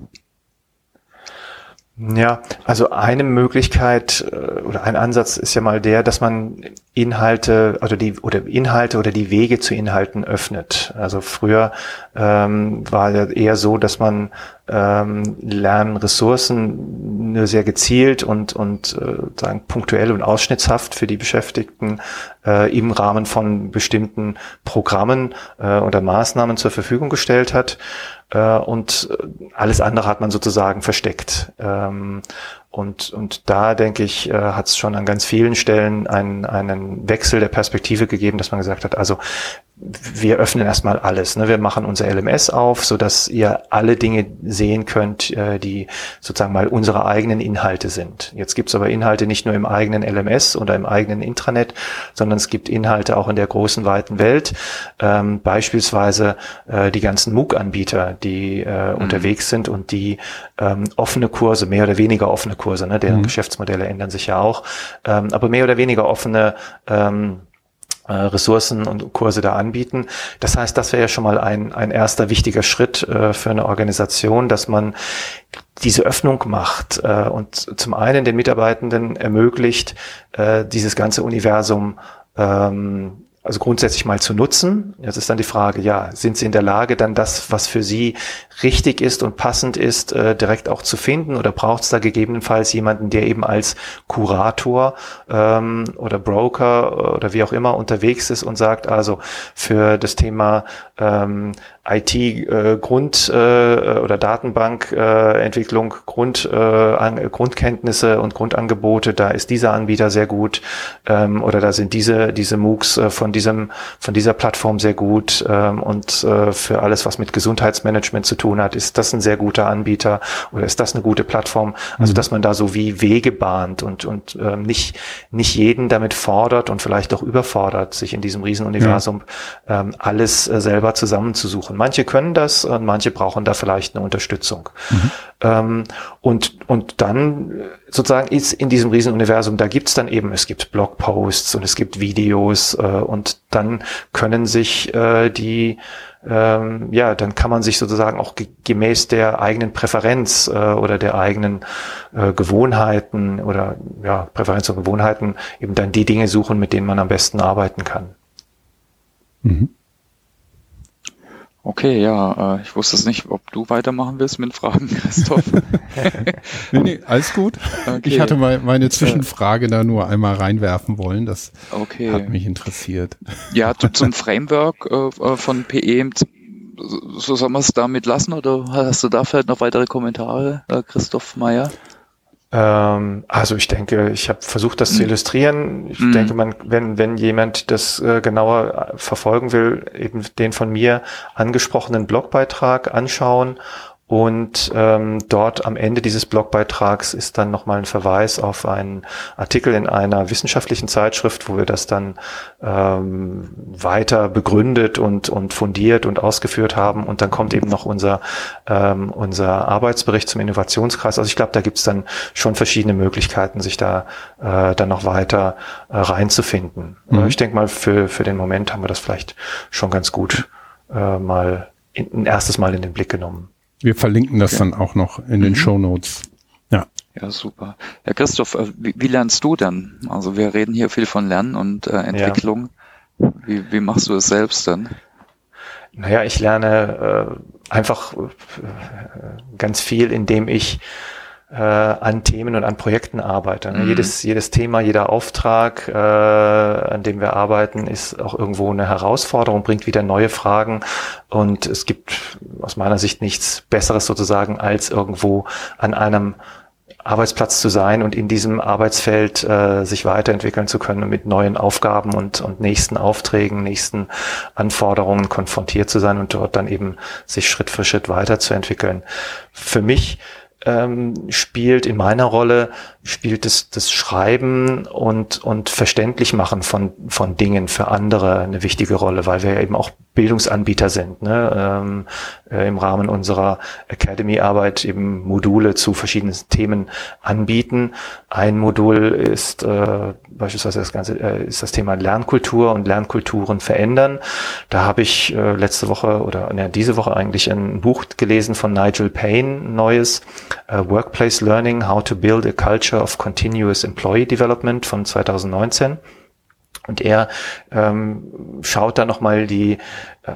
S3: Ja, also eine Möglichkeit äh, oder ein Ansatz ist ja mal der, dass man Inhalte oder die oder Inhalte oder die Wege zu Inhalten öffnet. Also früher ähm, war ja eher so, dass man ähm, Lernressourcen nur sehr gezielt und und äh, sagen punktuell und ausschnittshaft für die Beschäftigten äh, im Rahmen von bestimmten Programmen äh, oder Maßnahmen zur Verfügung gestellt hat äh, und äh, alles andere hat man sozusagen versteckt. Ähm, und, und da, denke ich, äh, hat es schon an ganz vielen Stellen einen, einen Wechsel der Perspektive gegeben, dass man gesagt hat, also wir öffnen erstmal alles. Ne? Wir machen unser LMS auf, so dass ihr alle Dinge sehen könnt, äh, die sozusagen mal unsere eigenen Inhalte sind. Jetzt gibt's aber Inhalte nicht nur im eigenen LMS oder im eigenen Intranet, sondern es gibt Inhalte auch in der großen, weiten Welt. Ähm, beispielsweise äh, die ganzen MOOC-Anbieter, die äh, mhm. unterwegs sind und die ähm, offene Kurse, mehr oder weniger offene Kurse, ne? deren mhm. Geschäftsmodelle ändern sich ja auch, ähm, aber mehr oder weniger offene ähm, äh, Ressourcen und Kurse da anbieten. Das heißt, das wäre ja schon mal ein, ein erster wichtiger Schritt äh, für eine Organisation, dass man diese Öffnung macht äh, und zum einen den Mitarbeitenden ermöglicht, äh, dieses ganze Universum ähm, also grundsätzlich mal zu nutzen. Jetzt ist dann die Frage, ja, sind Sie in der Lage, dann das, was für Sie richtig ist und passend ist, äh, direkt auch zu finden? Oder braucht es da gegebenenfalls jemanden, der eben als Kurator ähm, oder Broker oder wie auch immer unterwegs ist und sagt, also für das Thema ähm, IT-Grund äh, äh, oder Datenbankentwicklung, äh, Grund, äh, an, Grundkenntnisse und Grundangebote, da ist dieser Anbieter sehr gut ähm, oder da sind diese diese MOOCs äh, von diesem von dieser Plattform sehr gut ähm, und äh, für alles, was mit Gesundheitsmanagement zu tun hat, ist das ein sehr guter Anbieter oder ist das eine gute Plattform? Also mhm. dass man da so wie Wege bahnt und und ähm, nicht nicht jeden damit fordert und vielleicht auch überfordert, sich in diesem Riesenuniversum ja. ähm, alles äh, selber zusammenzusuchen manche können das und manche brauchen da vielleicht eine Unterstützung. Mhm. Ähm, und, und dann sozusagen ist in diesem Riesenuniversum, da gibt's dann eben, es gibt Blogposts und es gibt Videos äh, und dann können sich äh, die ähm, ja, dann kann man sich sozusagen auch gemäß der eigenen Präferenz äh, oder der eigenen äh, Gewohnheiten oder ja, Präferenz und Gewohnheiten eben dann die Dinge suchen, mit denen man am besten arbeiten kann.
S2: Mhm. Okay, ja, äh, ich wusste es nicht, ob du weitermachen willst mit Fragen, Christoph.
S1: nee, nee, alles gut. Okay. Ich hatte meine Zwischenfrage da nur einmal reinwerfen wollen. Das okay. hat mich interessiert.
S2: Ja, zum Framework äh, äh von PE, so soll man es damit lassen oder hast du da vielleicht noch weitere Kommentare, äh, Christoph Meyer?
S3: Ähm, also ich denke, ich habe versucht, das mhm. zu illustrieren. Ich mhm. denke, man, wenn, wenn jemand das äh, genauer äh, verfolgen will, eben den von mir angesprochenen Blogbeitrag anschauen und ähm, dort am Ende dieses Blogbeitrags ist dann nochmal ein Verweis auf einen Artikel in einer wissenschaftlichen Zeitschrift, wo wir das dann ähm, weiter begründet und, und fundiert und ausgeführt haben. Und dann kommt eben noch unser, ähm, unser Arbeitsbericht zum Innovationskreis. Also ich glaube, da gibt es dann schon verschiedene Möglichkeiten, sich da äh, dann noch weiter äh, reinzufinden. Mhm. Ich denke mal, für, für den Moment haben wir das vielleicht schon ganz gut äh, mal in, ein erstes Mal in den Blick genommen.
S1: Wir verlinken das okay. dann auch noch in den mhm. Show Notes. Ja.
S2: Ja, super. Ja, Christoph, äh, wie, wie, lernst du denn? Also wir reden hier viel von Lernen und äh, Entwicklung. Ja. Wie, wie machst du es selbst denn?
S3: Naja, ich lerne äh, einfach äh, ganz viel, indem ich äh, an Themen und an Projekten arbeite. Ne? Mhm. Jedes, jedes Thema, jeder Auftrag, äh, an dem wir arbeiten, ist auch irgendwo eine Herausforderung, bringt wieder neue Fragen und es gibt aus meiner Sicht nichts Besseres sozusagen, als irgendwo an einem Arbeitsplatz zu sein und in diesem Arbeitsfeld äh, sich weiterentwickeln zu können und mit neuen Aufgaben und, und nächsten Aufträgen, nächsten Anforderungen konfrontiert zu sein und dort dann eben sich Schritt für Schritt weiterzuentwickeln. Für mich ähm, spielt in meiner Rolle spielt das, das Schreiben und, und verständlich machen von, von Dingen für andere eine wichtige Rolle, weil wir eben auch Bildungsanbieter sind, ne? ähm, äh, im Rahmen unserer Academy-Arbeit eben Module zu verschiedenen Themen anbieten. Ein Modul ist äh, beispielsweise das ganze äh, ist das Thema Lernkultur und Lernkulturen verändern. Da habe ich äh, letzte Woche oder ne, diese Woche eigentlich ein Buch gelesen von Nigel Payne, neues uh, Workplace Learning: How to Build a Culture of Continuous Employee Development von 2019. Und er ähm, schaut da nochmal die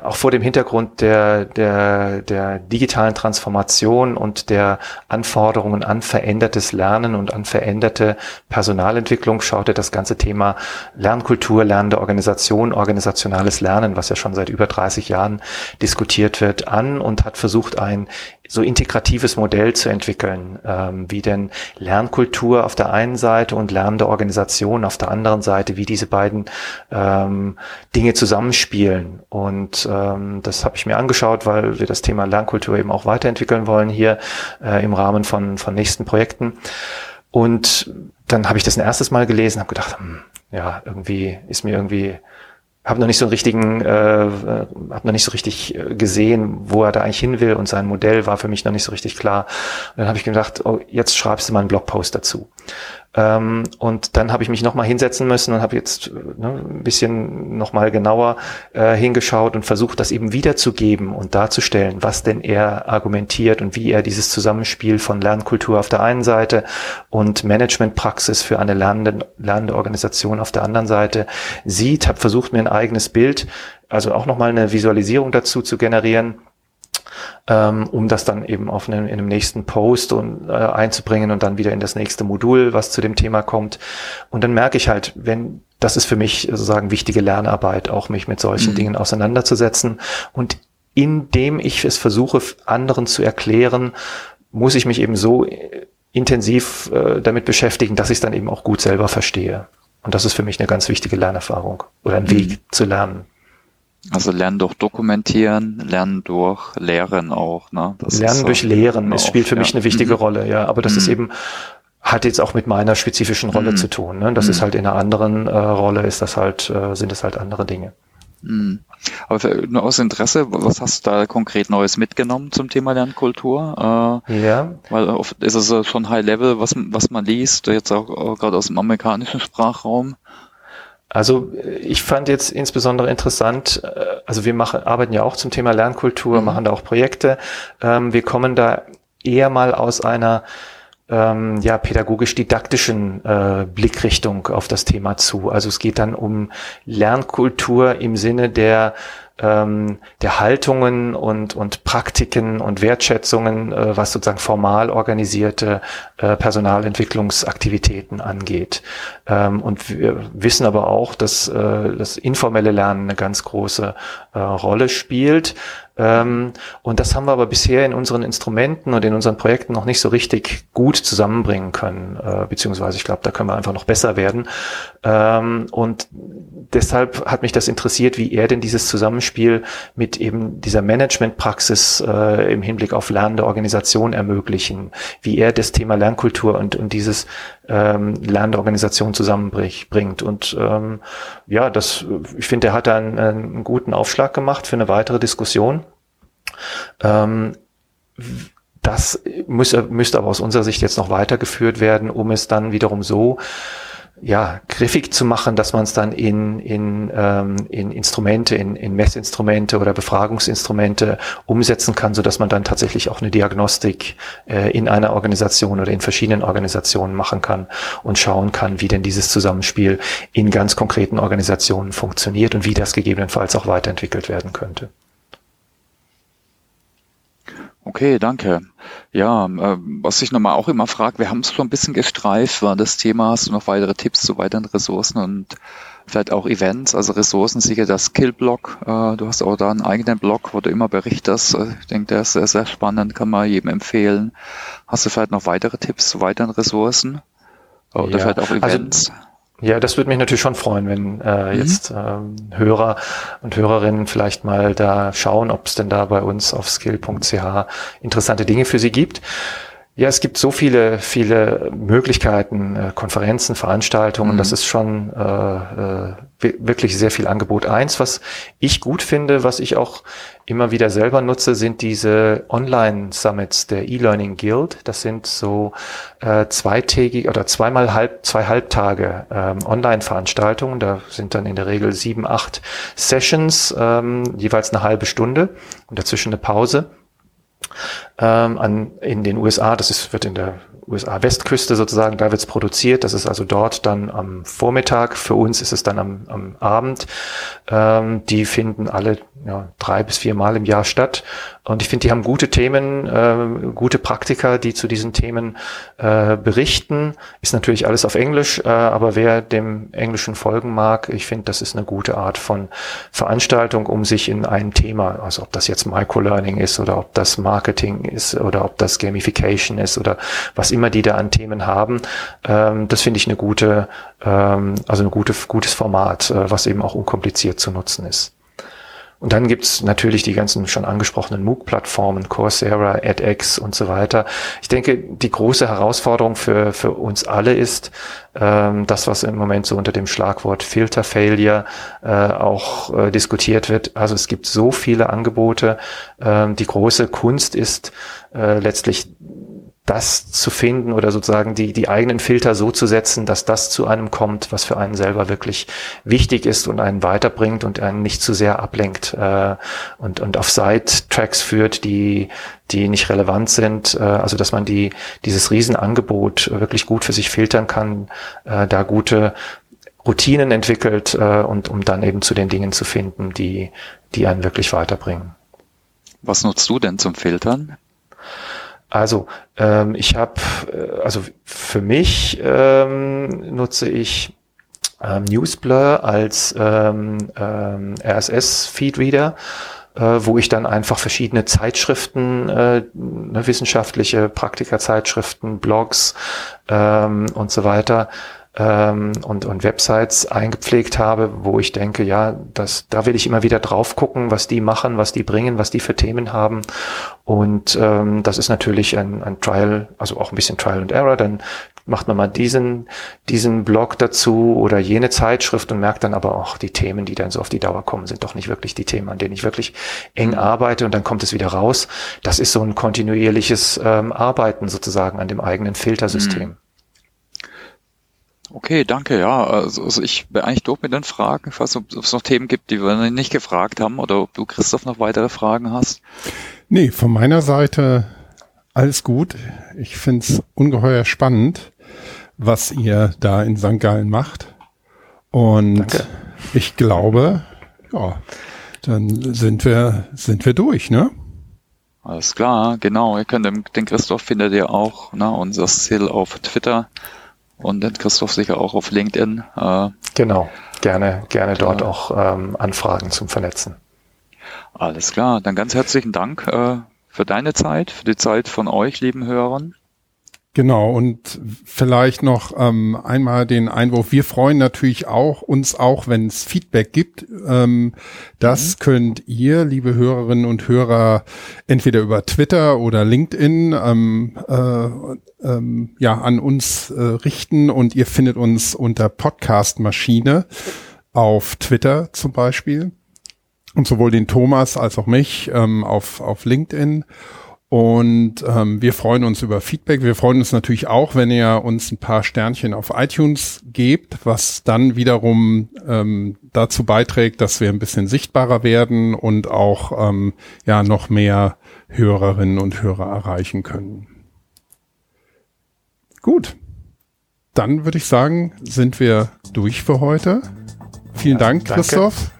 S3: auch vor dem Hintergrund der, der, der digitalen Transformation und der Anforderungen an verändertes Lernen und an veränderte Personalentwicklung schaut er das ganze Thema Lernkultur, lernende Organisation, organisationales Lernen, was ja schon seit über 30 Jahren diskutiert wird, an und hat versucht, ein so integratives Modell zu entwickeln, ähm, wie denn Lernkultur auf der einen Seite und lernende Organisation auf der anderen Seite, wie diese beiden ähm, Dinge zusammenspielen. Und ähm, das habe ich mir angeschaut, weil wir das Thema Lernkultur eben auch weiterentwickeln wollen hier äh, im Rahmen von, von nächsten Projekten. Und dann habe ich das ein erstes Mal gelesen, habe gedacht, hm, ja, irgendwie ist mir irgendwie habe noch nicht so einen richtigen, äh, habe noch nicht so richtig äh, gesehen, wo er da eigentlich hin will und sein Modell war für mich noch nicht so richtig klar. Und dann habe ich gedacht, oh, jetzt schreibst du mal einen Blogpost dazu. Ähm, und dann habe ich mich nochmal hinsetzen müssen und habe jetzt ne, ein bisschen nochmal genauer äh, hingeschaut und versucht, das eben wiederzugeben und darzustellen, was denn er argumentiert und wie er dieses Zusammenspiel von Lernkultur auf der einen Seite und Managementpraxis für eine lernende, lernende Organisation auf der anderen Seite sieht. Habe versucht, mir ein eigenes Bild, also auch nochmal eine Visualisierung dazu zu generieren ähm, um das dann eben auf einem, in einem nächsten Post und, äh, einzubringen und dann wieder in das nächste Modul, was zu dem Thema kommt. Und dann merke ich halt, wenn das ist für mich sozusagen wichtige Lernarbeit, auch mich mit solchen mhm. Dingen auseinanderzusetzen. Und indem ich es versuche, anderen zu erklären, muss ich mich eben so äh, intensiv äh, damit beschäftigen, dass ich es dann eben auch gut selber verstehe. Und das ist für mich eine ganz wichtige Lernerfahrung oder ein mhm. Weg zu lernen.
S2: Also lernen durch Dokumentieren, lernen durch Lehren auch. Ne?
S3: Das lernen durch Lehren, es spielt für mich eine wichtige mhm. Rolle, ja. Aber das mhm. ist eben hat jetzt auch mit meiner spezifischen Rolle mhm. zu tun. Ne? Das ist mhm. halt in einer anderen äh, Rolle, ist das halt, äh, sind es halt andere Dinge.
S2: Mhm. Aber für, nur aus Interesse, was hast du da konkret Neues mitgenommen zum Thema Lernkultur?
S3: Äh, ja.
S2: Weil oft ist es schon High Level, was, was man liest, jetzt auch, auch gerade aus dem amerikanischen Sprachraum.
S3: Also ich fand jetzt insbesondere interessant, äh, also wir machen, arbeiten ja auch zum Thema Lernkultur, mhm. machen da auch Projekte. Ähm, wir kommen da eher mal aus einer ähm, ja, pädagogisch-didaktischen äh, Blickrichtung auf das Thema zu. Also es geht dann um Lernkultur im Sinne der ähm, der Haltungen und, und Praktiken und Wertschätzungen, äh, was sozusagen formal organisierte äh, Personalentwicklungsaktivitäten angeht. Ähm, und wir wissen aber auch, dass äh, das informelle Lernen eine ganz große äh, Rolle spielt. Ähm, und das haben wir aber bisher in unseren Instrumenten und in unseren Projekten noch nicht so richtig gut zusammenbringen können, äh, beziehungsweise ich glaube, da können wir einfach noch besser werden. Ähm, und deshalb hat mich das interessiert, wie er denn dieses Zusammenspiel mit eben dieser Managementpraxis äh, im Hinblick auf lernende Organisation ermöglichen, wie er das Thema Lernkultur und, und dieses ähm, lernende Organisation zusammenbringt. Und ähm, ja, das, ich finde, er hat da einen, einen guten Aufschlag gemacht für eine weitere Diskussion. Ähm, das muss, müsste aber aus unserer Sicht jetzt noch weitergeführt werden, um es dann wiederum so ja, griffig zu machen, dass man es dann in, in, ähm, in Instrumente, in, in Messinstrumente oder Befragungsinstrumente umsetzen kann, so dass man dann tatsächlich auch eine Diagnostik äh, in einer Organisation oder in verschiedenen Organisationen machen kann und schauen kann, wie denn dieses Zusammenspiel in ganz konkreten Organisationen funktioniert und wie das gegebenenfalls auch weiterentwickelt werden könnte.
S2: Okay, danke. Ja, äh, was ich nochmal auch immer frage, wir haben es schon ein bisschen gestreift, war das Thema, hast du noch weitere Tipps zu weiteren Ressourcen und vielleicht auch Events, also Ressourcen, sicher das Skill-Blog, äh, du hast auch da einen eigenen Blog, wo du immer berichtest, äh, ich denke, der ist sehr, sehr spannend, kann man jedem empfehlen. Hast du vielleicht noch weitere Tipps zu weiteren Ressourcen? Oder ja, vielleicht auch also Events? Also
S3: ja, das würde mich natürlich schon freuen, wenn äh, mhm. jetzt ähm, Hörer und Hörerinnen vielleicht mal da schauen, ob es denn da bei uns auf skill.ch interessante Dinge für sie gibt. Ja, es gibt so viele, viele Möglichkeiten, äh, Konferenzen, Veranstaltungen. Mhm. Das ist schon äh, äh, wirklich sehr viel Angebot. Eins, was ich gut finde, was ich auch immer wieder selber nutze, sind diese Online-Summits der E-Learning Guild. Das sind so äh, zweitägige oder zweimal halb, zwei Halbtage ähm, Online-Veranstaltungen. Da sind dann in der Regel sieben, acht Sessions, ähm, jeweils eine halbe Stunde und dazwischen eine Pause ähm, an, in den USA. Das ist, wird in der USA-Westküste sozusagen, da wird es produziert. Das ist also dort dann am Vormittag. Für uns ist es dann am, am Abend. Ähm, die finden alle ja, drei bis vier Mal im Jahr statt. Und ich finde, die haben gute Themen, äh, gute Praktiker, die zu diesen Themen äh, berichten. Ist natürlich alles auf Englisch, äh, aber wer dem Englischen folgen mag, ich finde, das ist eine gute Art von Veranstaltung, um sich in ein Thema, also ob das jetzt Microlearning ist oder ob das Marketing ist oder ob das Gamification ist oder was immer die da an Themen haben, ähm, das finde ich eine gute, ähm, also ein gute, gutes Format, äh, was eben auch unkompliziert zu nutzen ist. Und dann gibt's natürlich die ganzen schon angesprochenen MOOC-Plattformen, Coursera, edX und so weiter. Ich denke, die große Herausforderung für, für uns alle ist, ähm, das, was im Moment so unter dem Schlagwort Filter Failure äh, auch äh, diskutiert wird. Also es gibt so viele Angebote. Ähm, die große Kunst ist äh, letztlich das zu finden oder sozusagen die, die eigenen Filter so zu setzen, dass das zu einem kommt, was für einen selber wirklich wichtig ist und einen weiterbringt und einen nicht zu sehr ablenkt äh, und, und auf Side-Tracks führt, die, die nicht relevant sind. Äh, also dass man die, dieses Riesenangebot wirklich gut für sich filtern kann, äh, da gute Routinen entwickelt äh, und um dann eben zu den Dingen zu finden, die, die einen wirklich weiterbringen.
S2: Was nutzt du denn zum Filtern?
S3: Also ähm, ich habe, äh, also für mich ähm, nutze ich ähm, Newsblur als ähm, ähm, RSS-Feedreader, äh, wo ich dann einfach verschiedene Zeitschriften, äh, ne, wissenschaftliche Praktikerzeitschriften, Blogs ähm, und so weiter ähm, und, und Websites eingepflegt habe, wo ich denke, ja, das, da will ich immer wieder drauf gucken, was die machen, was die bringen, was die für Themen haben. Und ähm, das ist natürlich ein, ein Trial, also auch ein bisschen Trial and Error. Dann macht man mal diesen, diesen Blog dazu oder jene Zeitschrift und merkt dann aber auch, die Themen, die dann so auf die Dauer kommen, sind doch nicht wirklich die Themen, an denen ich wirklich eng arbeite und dann kommt es wieder raus. Das ist so ein kontinuierliches ähm, Arbeiten sozusagen an dem eigenen Filtersystem. Mhm.
S2: Okay, danke. Ja, also, also ich bin eigentlich durch mit den Fragen. Ich weiß nicht, ob es noch Themen gibt, die wir nicht gefragt haben oder ob du, Christoph, noch weitere Fragen hast.
S1: Nee, von meiner Seite alles gut. Ich finde es ungeheuer spannend, was ihr da in St. Gallen macht. Und danke. ich glaube, ja, dann sind wir, sind wir durch, ne?
S2: Alles klar, genau. Ihr könnt den, Christoph findet ihr auch, ne, unser Sil auf Twitter und den Christoph sicher auch auf LinkedIn.
S3: Äh, genau, gerne, gerne dort auch ähm, Anfragen zum Vernetzen.
S2: Alles klar, dann ganz herzlichen Dank äh, für deine Zeit, für die Zeit von euch, lieben Hörern.
S1: Genau, und vielleicht noch ähm, einmal den Einwurf. Wir freuen natürlich auch uns auch, wenn es Feedback gibt. Ähm, das mhm. könnt ihr, liebe Hörerinnen und Hörer, entweder über Twitter oder LinkedIn ähm, äh, ähm, ja, an uns äh, richten und ihr findet uns unter Podcast Maschine auf Twitter zum Beispiel und sowohl den Thomas als auch mich ähm, auf, auf LinkedIn. Und ähm, wir freuen uns über Feedback. Wir freuen uns natürlich auch, wenn ihr uns ein paar Sternchen auf iTunes gebt, was dann wiederum ähm, dazu beiträgt, dass wir ein bisschen sichtbarer werden und auch ähm, ja noch mehr Hörerinnen und Hörer erreichen können. Gut, dann würde ich sagen, sind wir durch für heute. Vielen Dank, Christoph.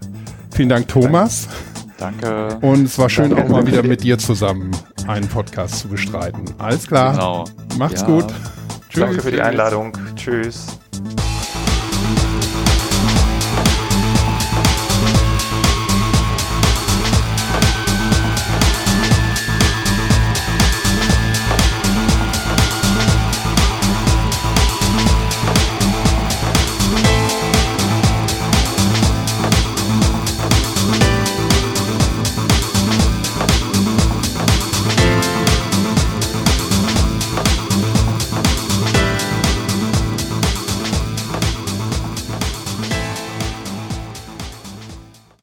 S1: Vielen Dank, Thomas.
S2: Danke.
S1: Und es war schön, Danke. auch mal wieder mit dir zusammen einen Podcast zu bestreiten. Alles klar. Genau. Macht's ja. gut.
S3: Tschüss. Danke für die Einladung. Tschüss.